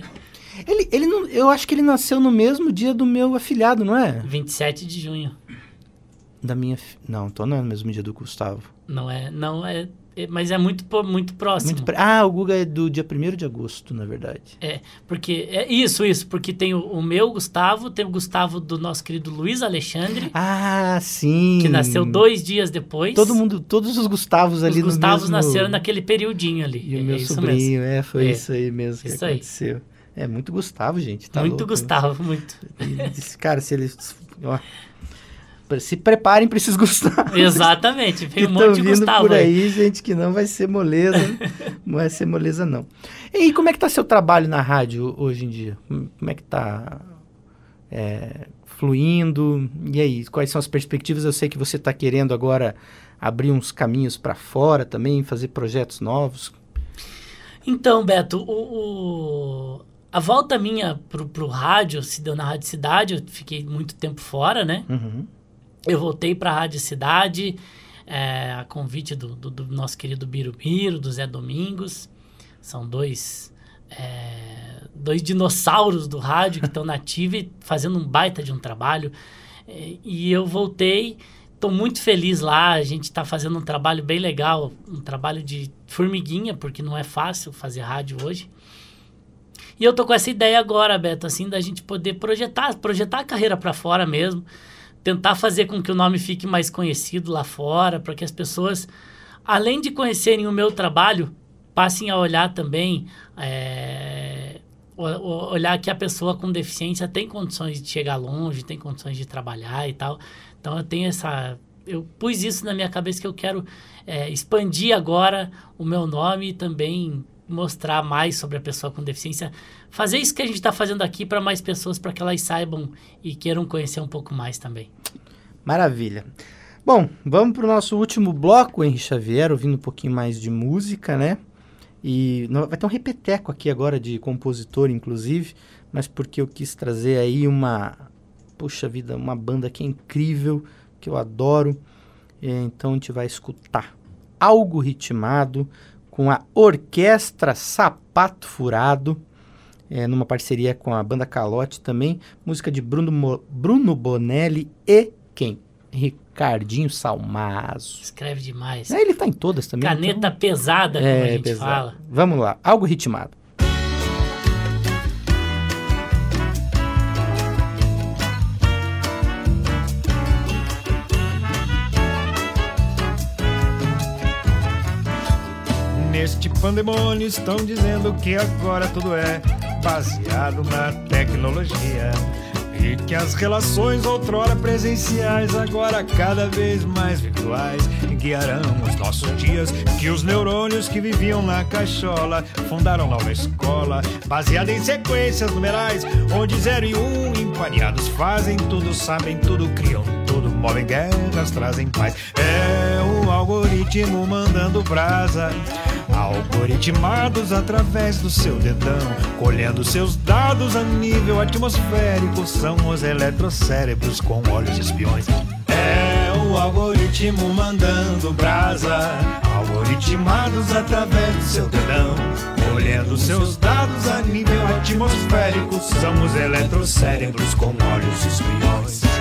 Ele, ele não, eu acho que ele nasceu no mesmo dia do meu afilhado, não é? 27 de junho. Da minha. Não, então não é no mesmo dia do Gustavo. Não é, não é- mas é muito, muito próximo. Muito pre- Ah, o Guga é do dia 1 de agosto, na verdade. É, porque é isso, isso, porque tem o, o meu Gustavo, tem o Gustavo do nosso querido Luiz Alexandre, Ah, sim. que nasceu dois dias depois. Todo mundo, todos os Gustavos Os ali no Gustavos mesmo... nasceram naquele periodinho ali. E o é, meu é isso sobrinho, mesmo. é, foi É. isso aí mesmo que Isso aí. aconteceu. É muito Gustavo, gente. Tá muito louco. Gustavo, muito. E cara, se eles. Ó, se preparem pra esses (laughs) Gustavos. Exatamente, veio um monte de vindo Gustavo por aí. gente, que não vai ser moleza. (laughs) não vai ser moleza, não. E como é que tá seu trabalho na rádio hoje em dia? Como é que tá é, fluindo? E aí, quais são as perspectivas? Eu sei que você tá querendo agora abrir uns caminhos para fora também, fazer projetos novos. Então, Beto, o, o- a volta minha pro, pro rádio se deu na Rádio Cidade, eu fiquei muito tempo fora, né? Uhum. Eu voltei pra Rádio Cidade, é, a convite do, do- do nosso querido Birubiru, do Zé Domingos. São dois, é, dois dinossauros do rádio que estão na ativa e fazendo um baita de um trabalho. É, e eu voltei, estou muito feliz lá. A gente está fazendo um trabalho bem legal, um trabalho de formiguinha, porque não é fácil fazer rádio hoje. E eu tô com essa ideia agora, Beto, assim, da gente poder projetar, projetar a carreira para fora mesmo, tentar fazer com que o nome fique mais conhecido lá fora, para que as pessoas, além de conhecerem o meu trabalho, passem a olhar também, é, olhar que a pessoa com deficiência tem condições de chegar longe, tem condições de trabalhar e tal. Então eu tenho essa, eu pus isso na minha cabeça que eu quero é, expandir agora o meu nome e também mostrar mais sobre a pessoa com deficiência, fazer isso que a gente está fazendo aqui para mais pessoas, para que elas saibam e queiram conhecer um pouco mais também. Maravilha. Bom, vamos para o nosso último bloco, Henri Xavier, ouvindo um pouquinho mais de música, né? E vai ter um repeteco aqui agora de compositor, inclusive, mas porque eu quis trazer aí uma, puxa vida, uma banda que é incrível, que eu adoro. Então a gente vai escutar algo ritmado com a Orquestra Sapato Furado, é, numa parceria com a banda Calote também, música de Bruno, Mo- Bruno Bonelli e quem? Ricardinho Salmazo. Escreve demais. É, ele tá em todas também. Caneta então- pesada, como a é, gente pesado. fala. Vamos lá, algo ritmado. Neste pandemônio estão dizendo que agora tudo é baseado na tecnologia. E que as relações outrora presenciais, agora cada vez mais virtuais, guiarão os nossos dias. Que os neurônios que viviam na caixola fundaram nova escola, baseada em sequências numerais, onde zero e um empareados fazem tudo, sabem tudo, criam tudo, movem guerras, trazem paz. É algoritmo mandando brasa. Algoritmados através do seu dedão, colhendo seus dados a nível atmosférico, são os eletrocérebros com olhos espiões. É o algoritmo mandando brasa, algoritmados através do seu dedão, colhendo seus dados a nível atmosférico, são os eletrocérebros com olhos espiões.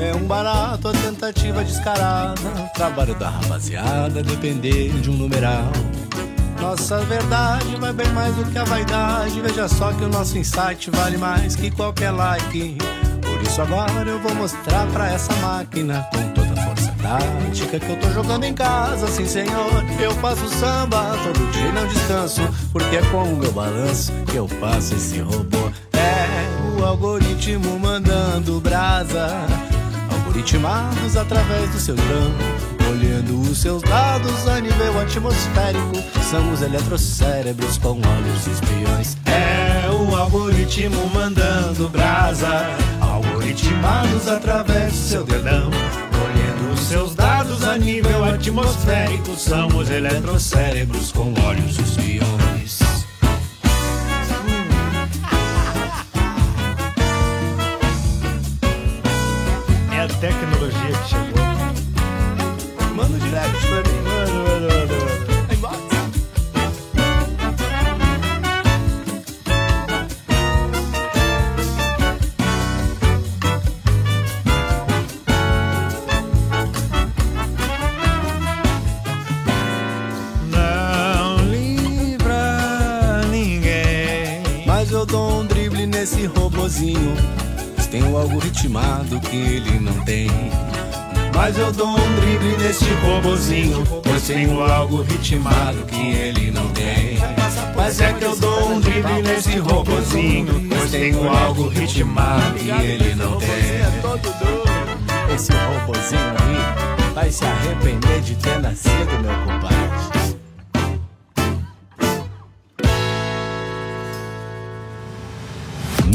É um barato a tentativa descarada. Trabalho da rapaziada depender de um numeral. Nossa verdade vai bem mais do que a vaidade. Veja só que o nosso insight vale mais que qualquer like. Por isso agora eu vou mostrar pra essa máquina com toda a força tática que eu tô jogando em casa, sim senhor. Eu faço samba todo dia não descanso, porque é com o meu balanço que eu faço esse robô. É o algoritmo mandando brasa, algoritmados através do seu grão. Olhando os seus dados a nível atmosférico, são os eletrocérebros com olhos espiões. É o algoritmo mandando brasa, algoritmados através do seu dedão. Colhendo os seus dados a nível atmosférico, são os eletrocérebros com olhos espiões. A tecnologia que chegou. Manda um direct pra mim. Mano, mano, mano. Não livra ninguém. Mas eu dou um drible nesse robozinho. Mas tem o algoritmado que ele não tem. Mas eu dou um drible nesse robozinho, pois tenho algo ritmado que ele não tem. Mas é que eu dou um drible nesse robozinho, pois tenho algo ritmado que ele não tem. Esse robozinho aí vai se arrepender de ter nascido, meu compadre.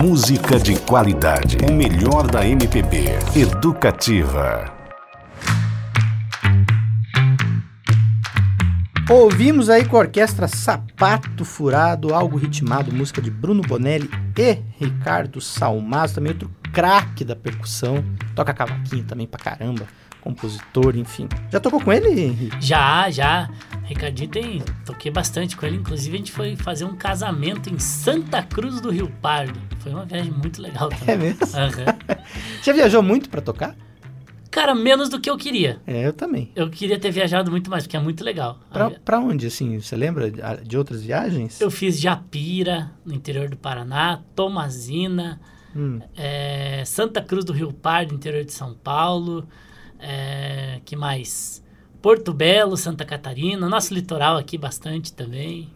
Música de qualidade. O melhor da MPB. Educativa. Ouvimos aí com a orquestra Sapato Furado, algo ritmado, música de Bruno Bonelli e Ricardo Salmazo, também outro craque da percussão, toca cavaquinho também pra caramba, compositor, enfim. Já tocou com ele, Henrique? Já, já. Ricardinho tem. Toquei bastante com ele. Inclusive, a gente foi fazer um casamento em Santa Cruz do Rio Pardo. Foi uma viagem muito legal também. É mesmo? Aham. (laughs) Já viajou muito pra tocar? Cara, menos do que eu queria. É, eu também. Eu queria ter viajado muito mais, porque é muito legal. Pra, pra onde, assim, você lembra de- de outras viagens? Eu fiz Japira, no interior do Paraná, Tomazina, Hum. é, Santa Cruz do Rio Pardo, interior de São Paulo. É, que mais? Porto Belo, Santa Catarina. Nosso litoral aqui bastante também.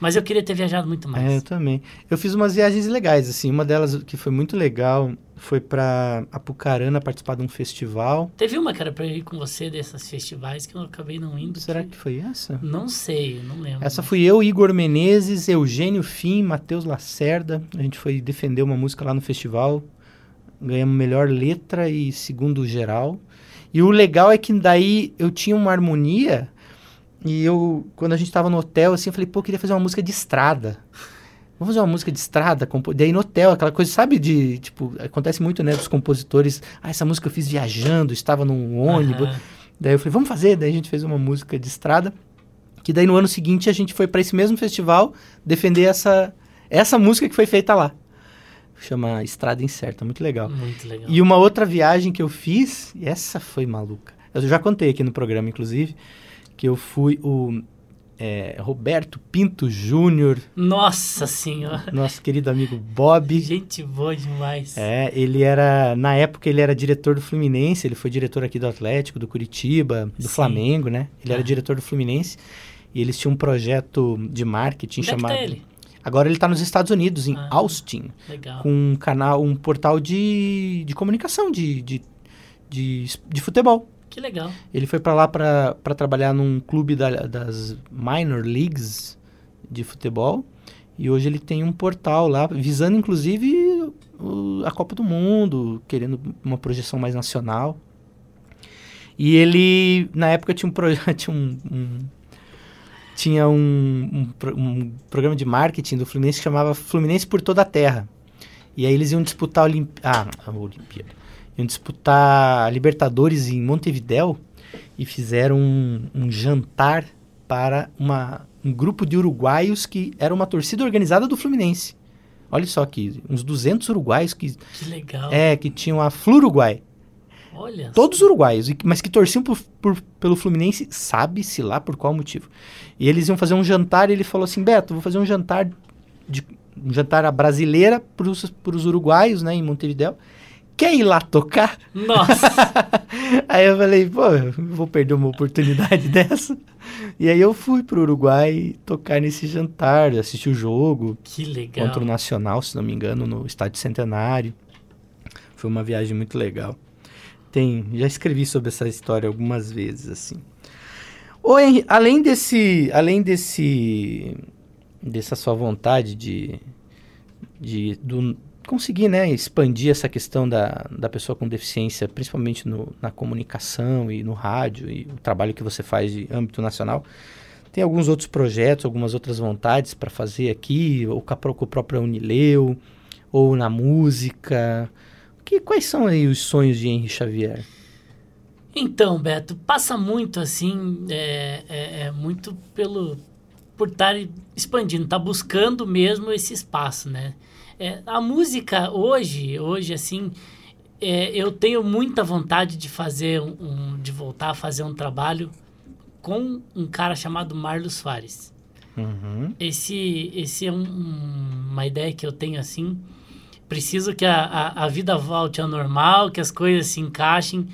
Mas eu queria ter viajado muito É, mais. eu também. Eu fiz umas viagens legais, assim. Uma delas que foi muito legal foi pra Apucarana participar de um festival. Teve uma que era pra eu ir com você desses festivais que eu acabei não indo. Será que... que foi essa? Não sei, não lembro. Essa fui eu, Igor Menezes, Eugênio Fim, Matheus Lacerda. A gente foi defender uma música lá no festival. Ganhamos melhor letra e segundo geral. E o legal é que daí eu tinha uma harmonia. E eu, quando a gente tava no hotel, assim, eu falei, pô, eu queria fazer uma música de estrada. Vamos fazer uma música de estrada? compo- Daí no hotel, aquela coisa, sabe, de, tipo, acontece muito, né, dos compositores. Ah, essa música eu fiz viajando, estava num ônibus. Aham. Daí eu falei, vamos fazer? Daí a gente fez uma música de estrada. Que daí no ano seguinte a gente foi para esse mesmo festival defender essa, essa música que foi feita lá. Chama Estrada Incerta, muito legal. Muito legal. E uma outra viagem que eu fiz, e essa foi maluca. Eu já contei aqui no programa, inclusive, que eu fui o é, Roberto Pinto Júnior, Nossa senhora. nosso querido amigo Bob. Gente boa demais. É, ele era, na época ele era diretor do Fluminense, ele foi diretor aqui do Atlético, do Curitiba, do Sim. Flamengo, né? Ele era diretor do Fluminense e eles tinham um projeto de marketing Onde é que chamado... tá ele? Agora ele está nos Estados Unidos, em Ah. Austin, Legal. com um canal, um portal de, de comunicação de, de, de, de futebol. Que legal. Ele foi para lá para trabalhar num clube da- das minor leagues de futebol e hoje ele tem um portal lá visando inclusive o- a Copa do Mundo, querendo uma projeção mais nacional. E ele na época tinha um projeto, (laughs) tinha um, um- tinha um, um um programa de marketing do Fluminense que chamava Fluminense por toda a Terra. E aí eles iam disputar a Olimp... ah, a Olimpíada. Iam disputar a Libertadores em Montevidéu e fizeram um, um jantar para uma, um grupo de uruguaios que era uma torcida organizada do Fluminense. Olha só aqui, uns 200 uruguaios que, Que legal. é, que tinham a Fluruguai. Olha. Todos uruguaios, mas que torciam por- por- pelo Fluminense, sabe-se lá por qual motivo. E eles iam fazer um jantar e ele falou assim, Beto, vou fazer um jantar de um jantar à brasileira para os uruguaios, né, em Montevidéu. Quer ir lá tocar? Nossa. (laughs) Aí eu falei, pô, eu vou perder uma oportunidade (laughs) dessa. E aí eu fui pro Uruguai tocar nesse jantar, assistir o jogo que legal. contra o Nacional, se não me engano, no Estádio Centenário. Foi uma viagem muito legal. Tem, já escrevi sobre essa história algumas vezes, assim. Henri, além desse, além desse, dessa sua vontade de, de do, conseguir, né, expandir essa questão da, da pessoa com deficiência, principalmente no, na comunicação e no rádio e o trabalho que você faz de âmbito nacional, tem alguns outros projetos, algumas outras vontades para fazer aqui, ou com a, pró- com o próprio Unileu, ou na música. Que, quais são aí os sonhos de Henry Xavier? Então, Beto, passa muito assim, é, é- é muito pelo por estar expandindo, tá buscando mesmo esse espaço, né? É, a música hoje, hoje assim, é, eu tenho muita vontade de fazer um, um- de voltar a fazer um trabalho com um cara chamado Marlos Soares. Uhum. Esse, esse é um- uma ideia que eu tenho assim. Preciso que a, a, a vida volte ao normal, que as coisas se encaixem,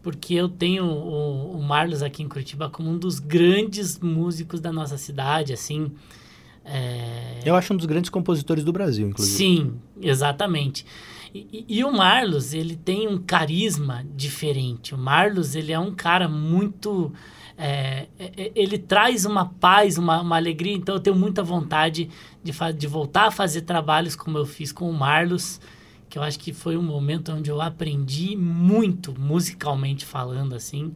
porque eu tenho o, o Marlos aqui em Curitiba como um dos grandes músicos da nossa cidade, assim. É, Eu acho um dos grandes compositores do Brasil, inclusive. Sim, exatamente. E, e- e o Marlos, ele tem um carisma diferente. O Marlos, ele é um cara muito... é, é, é, ele traz uma paz, uma, uma alegria. Então, eu tenho muita vontade de, de voltar a fazer trabalhos como eu fiz com o Marlos, que eu acho que foi um momento onde eu aprendi muito, musicalmente falando, assim.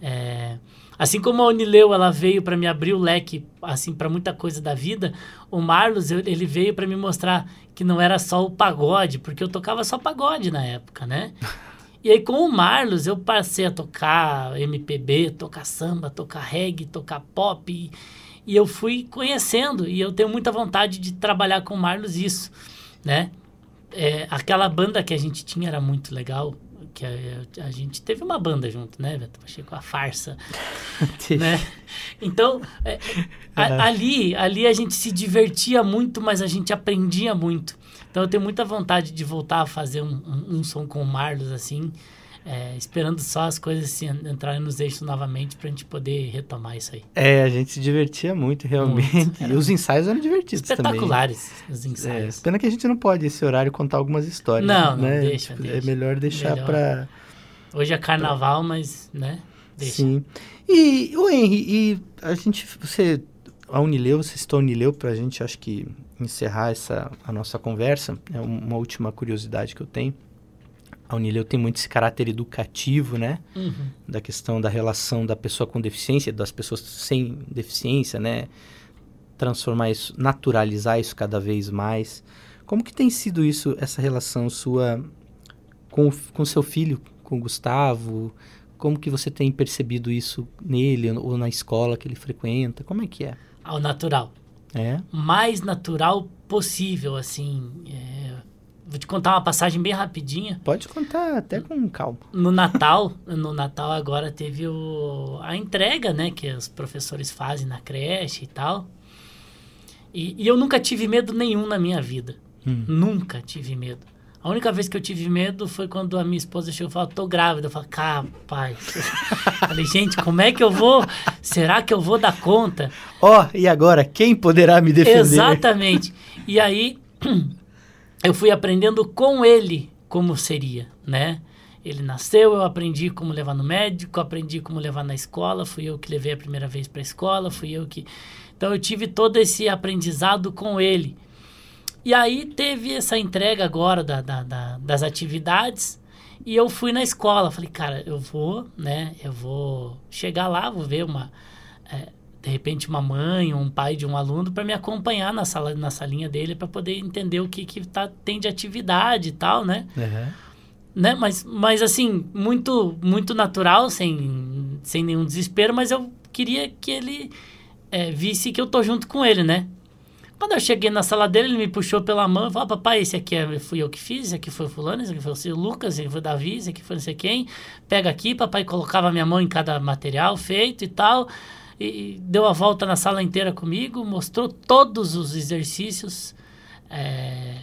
É, assim como a Unileu ela veio para me abrir o leque assim para muita coisa da vida, o Marlos eu- ele veio para me mostrar que não era só o pagode, porque eu tocava só pagode na época, né? (laughs) E aí com o Marlos eu passei a tocar MPB, tocar samba, tocar reggae, tocar pop e, e eu fui conhecendo e eu tenho muita vontade de trabalhar com o Marlos isso, né? É, aquela banda que a gente tinha era muito legal, que a, a gente teve uma banda junto, né, Beto? Chegou a farsa, (laughs) né? Então, é, a- ali, ali a gente se divertia muito, mas a gente aprendia muito. Então eu tenho muita vontade de voltar a fazer um, um, um som com o Marlos, assim, é, esperando só as coisas en- entrarem nos eixos novamente pra gente poder retomar isso aí. É, a gente se divertia muito, realmente. Muito, e os ensaios eram divertidos também. Espetaculares os É, ensaios. pena que a gente não pode, esse horário, contar algumas histórias. Não, não, né? deixa, Tipo, deixa. É melhor deixar pra... Hoje é carnaval, mas, né? Deixa. Sim. E, o Henry, e a gente, você, a Unileu, você citou a Unileu pra gente, acho que encerrar essa, a nossa conversa, é um- uma última curiosidade que eu tenho. A Unileu tem muito esse caráter educativo, né? Uhum. Da questão da relação da pessoa com deficiência, das pessoas sem deficiência, né? Transformar isso, naturalizar isso cada vez mais. Como que tem sido isso, essa relação sua com, com seu filho, com o Gustavo? Como que você tem percebido isso nele ou na escola que ele frequenta? Como é que é? Ao natural. É? mais natural possível, assim. É, Vou te contar uma passagem bem rapidinha. Pode contar até com calma. No Natal, (laughs) no Natal agora teve o, a entrega, né, que os professores fazem na creche e tal. E, e eu nunca tive medo nenhum na minha vida. Hum. Nunca tive medo. A única vez que eu tive medo foi quando a minha esposa chegou e falou, tô grávida. Eu falei, capaz. falei, gente, como é que eu vou? Será que eu vou dar conta? Ó, e agora, quem poderá me defender? Exatamente. E aí, (clears throat) eu fui aprendendo com ele como seria, né? Ele nasceu, eu aprendi como levar no médico, aprendi como levar na escola, fui eu que levei a primeira vez para a escola, fui eu que... Então, eu tive todo esse aprendizado com ele. E aí teve essa entrega agora da, da, da, das atividades e eu fui na escola. Falei, cara, eu vou, né? Eu vou chegar lá, vou ver uma. É, de repente, uma mãe ou um pai de um aluno para me acompanhar na, sala, na salinha dele para poder entender o que, que tá, tem de atividade e tal, né? Uhum. né? Mas, mas assim, muito, muito natural, sem, sem nenhum desespero, mas eu queria que ele é, visse que eu tô junto com ele, né? Quando eu cheguei na sala dele, ele me puxou pela mão e falou: Papai, esse aqui é, fui eu que fiz, esse aqui foi o Fulano, esse aqui foi o Lucas, esse aqui foi o Davi, esse aqui foi não sei quem. Pega aqui, papai colocava minha mão em cada material feito e tal. E deu a volta na sala inteira comigo, mostrou todos os exercícios é,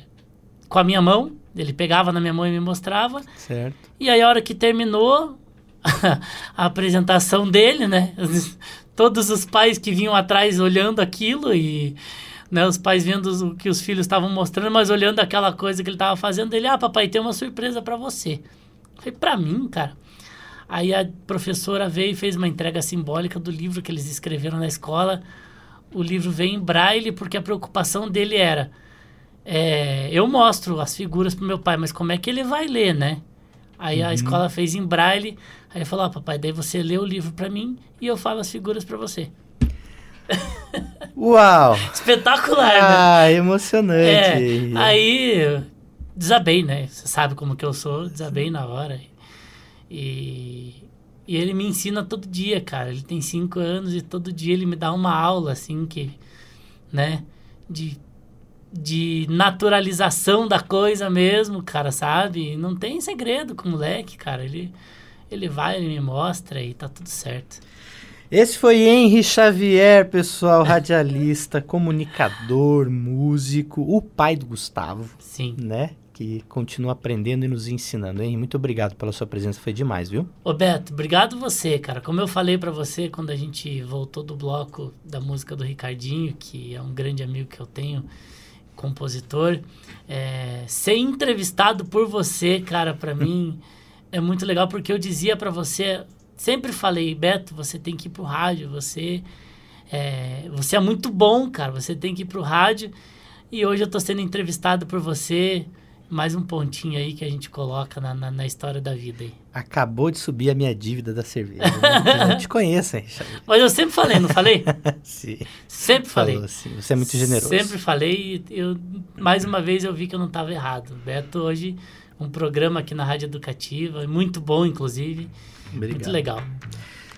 com a minha mão. Ele pegava na minha mão e me mostrava. Certo. E aí, a hora que terminou (laughs) a apresentação dele, né? (laughs) Todos os pais que vinham atrás olhando aquilo e né, os pais vendo o que os filhos estavam mostrando, mas olhando aquela coisa que ele estava fazendo, ele, ah, papai, tem uma surpresa para você. Foi para mim, cara. Aí a professora veio e fez uma entrega simbólica do livro que eles escreveram na escola. O livro veio em braille porque a preocupação dele era é, eu mostro as figuras pro meu pai, mas como é que ele vai ler, né? Aí uhum. a escola fez em braille. Aí falou: ah, papai, daí você lê o livro para mim e eu falo as figuras para você. (laughs) Uau! Espetacular, né? ah, né? emocionante. É, aí desabei, né? Você sabe como que eu sou, desabei na hora. E, e ele me ensina todo dia, cara. Ele tem cinco anos e todo dia ele me dá uma aula, assim, que, né? De, de naturalização da coisa mesmo, cara, sabe? Não tem segredo com o moleque, cara. Ele, ele vai, ele me mostra e tá tudo certo. Esse foi Henry Xavier, pessoal, radialista, (laughs) comunicador, músico, o pai do Gustavo. Sim. Né? Que continua aprendendo e nos ensinando. Henry, muito obrigado pela sua presença, foi demais, viu? Ô Beto, obrigado você, cara. Como eu falei para você quando a gente voltou do bloco da música do Ricardinho, que é um grande amigo que eu tenho, compositor, é, ser entrevistado por você, cara, para mim (laughs) é muito legal porque eu dizia para você sempre falei, Beto, você tem que ir pro rádio, você é, você é muito bom, cara, você tem que ir pro rádio. E hoje eu tô sendo entrevistado por você, mais um pontinho aí que a gente coloca na, na, na história da vida aí. Acabou de subir a minha dívida da cerveja. Né? (laughs) eu te conheço, hein, Mas eu sempre falei, não falei? (laughs) sim. Sempre falei. Falou, sim. Você é muito generoso. Sempre falei e eu, mais uma vez eu vi que eu não estava errado. Beto hoje, um programa aqui na Rádio Educativa, muito bom, inclusive. Obrigado. Muito legal.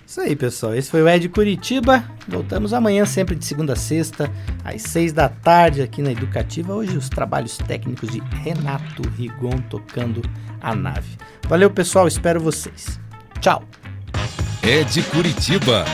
Isso aí, pessoal. Esse foi o Ed Curitiba. Voltamos amanhã, sempre de segunda a sexta, às seis da tarde, aqui na Educativa. Hoje, os trabalhos técnicos de Renato Rigon tocando a nave. Valeu, pessoal. Espero vocês. Tchau. Ed Curitiba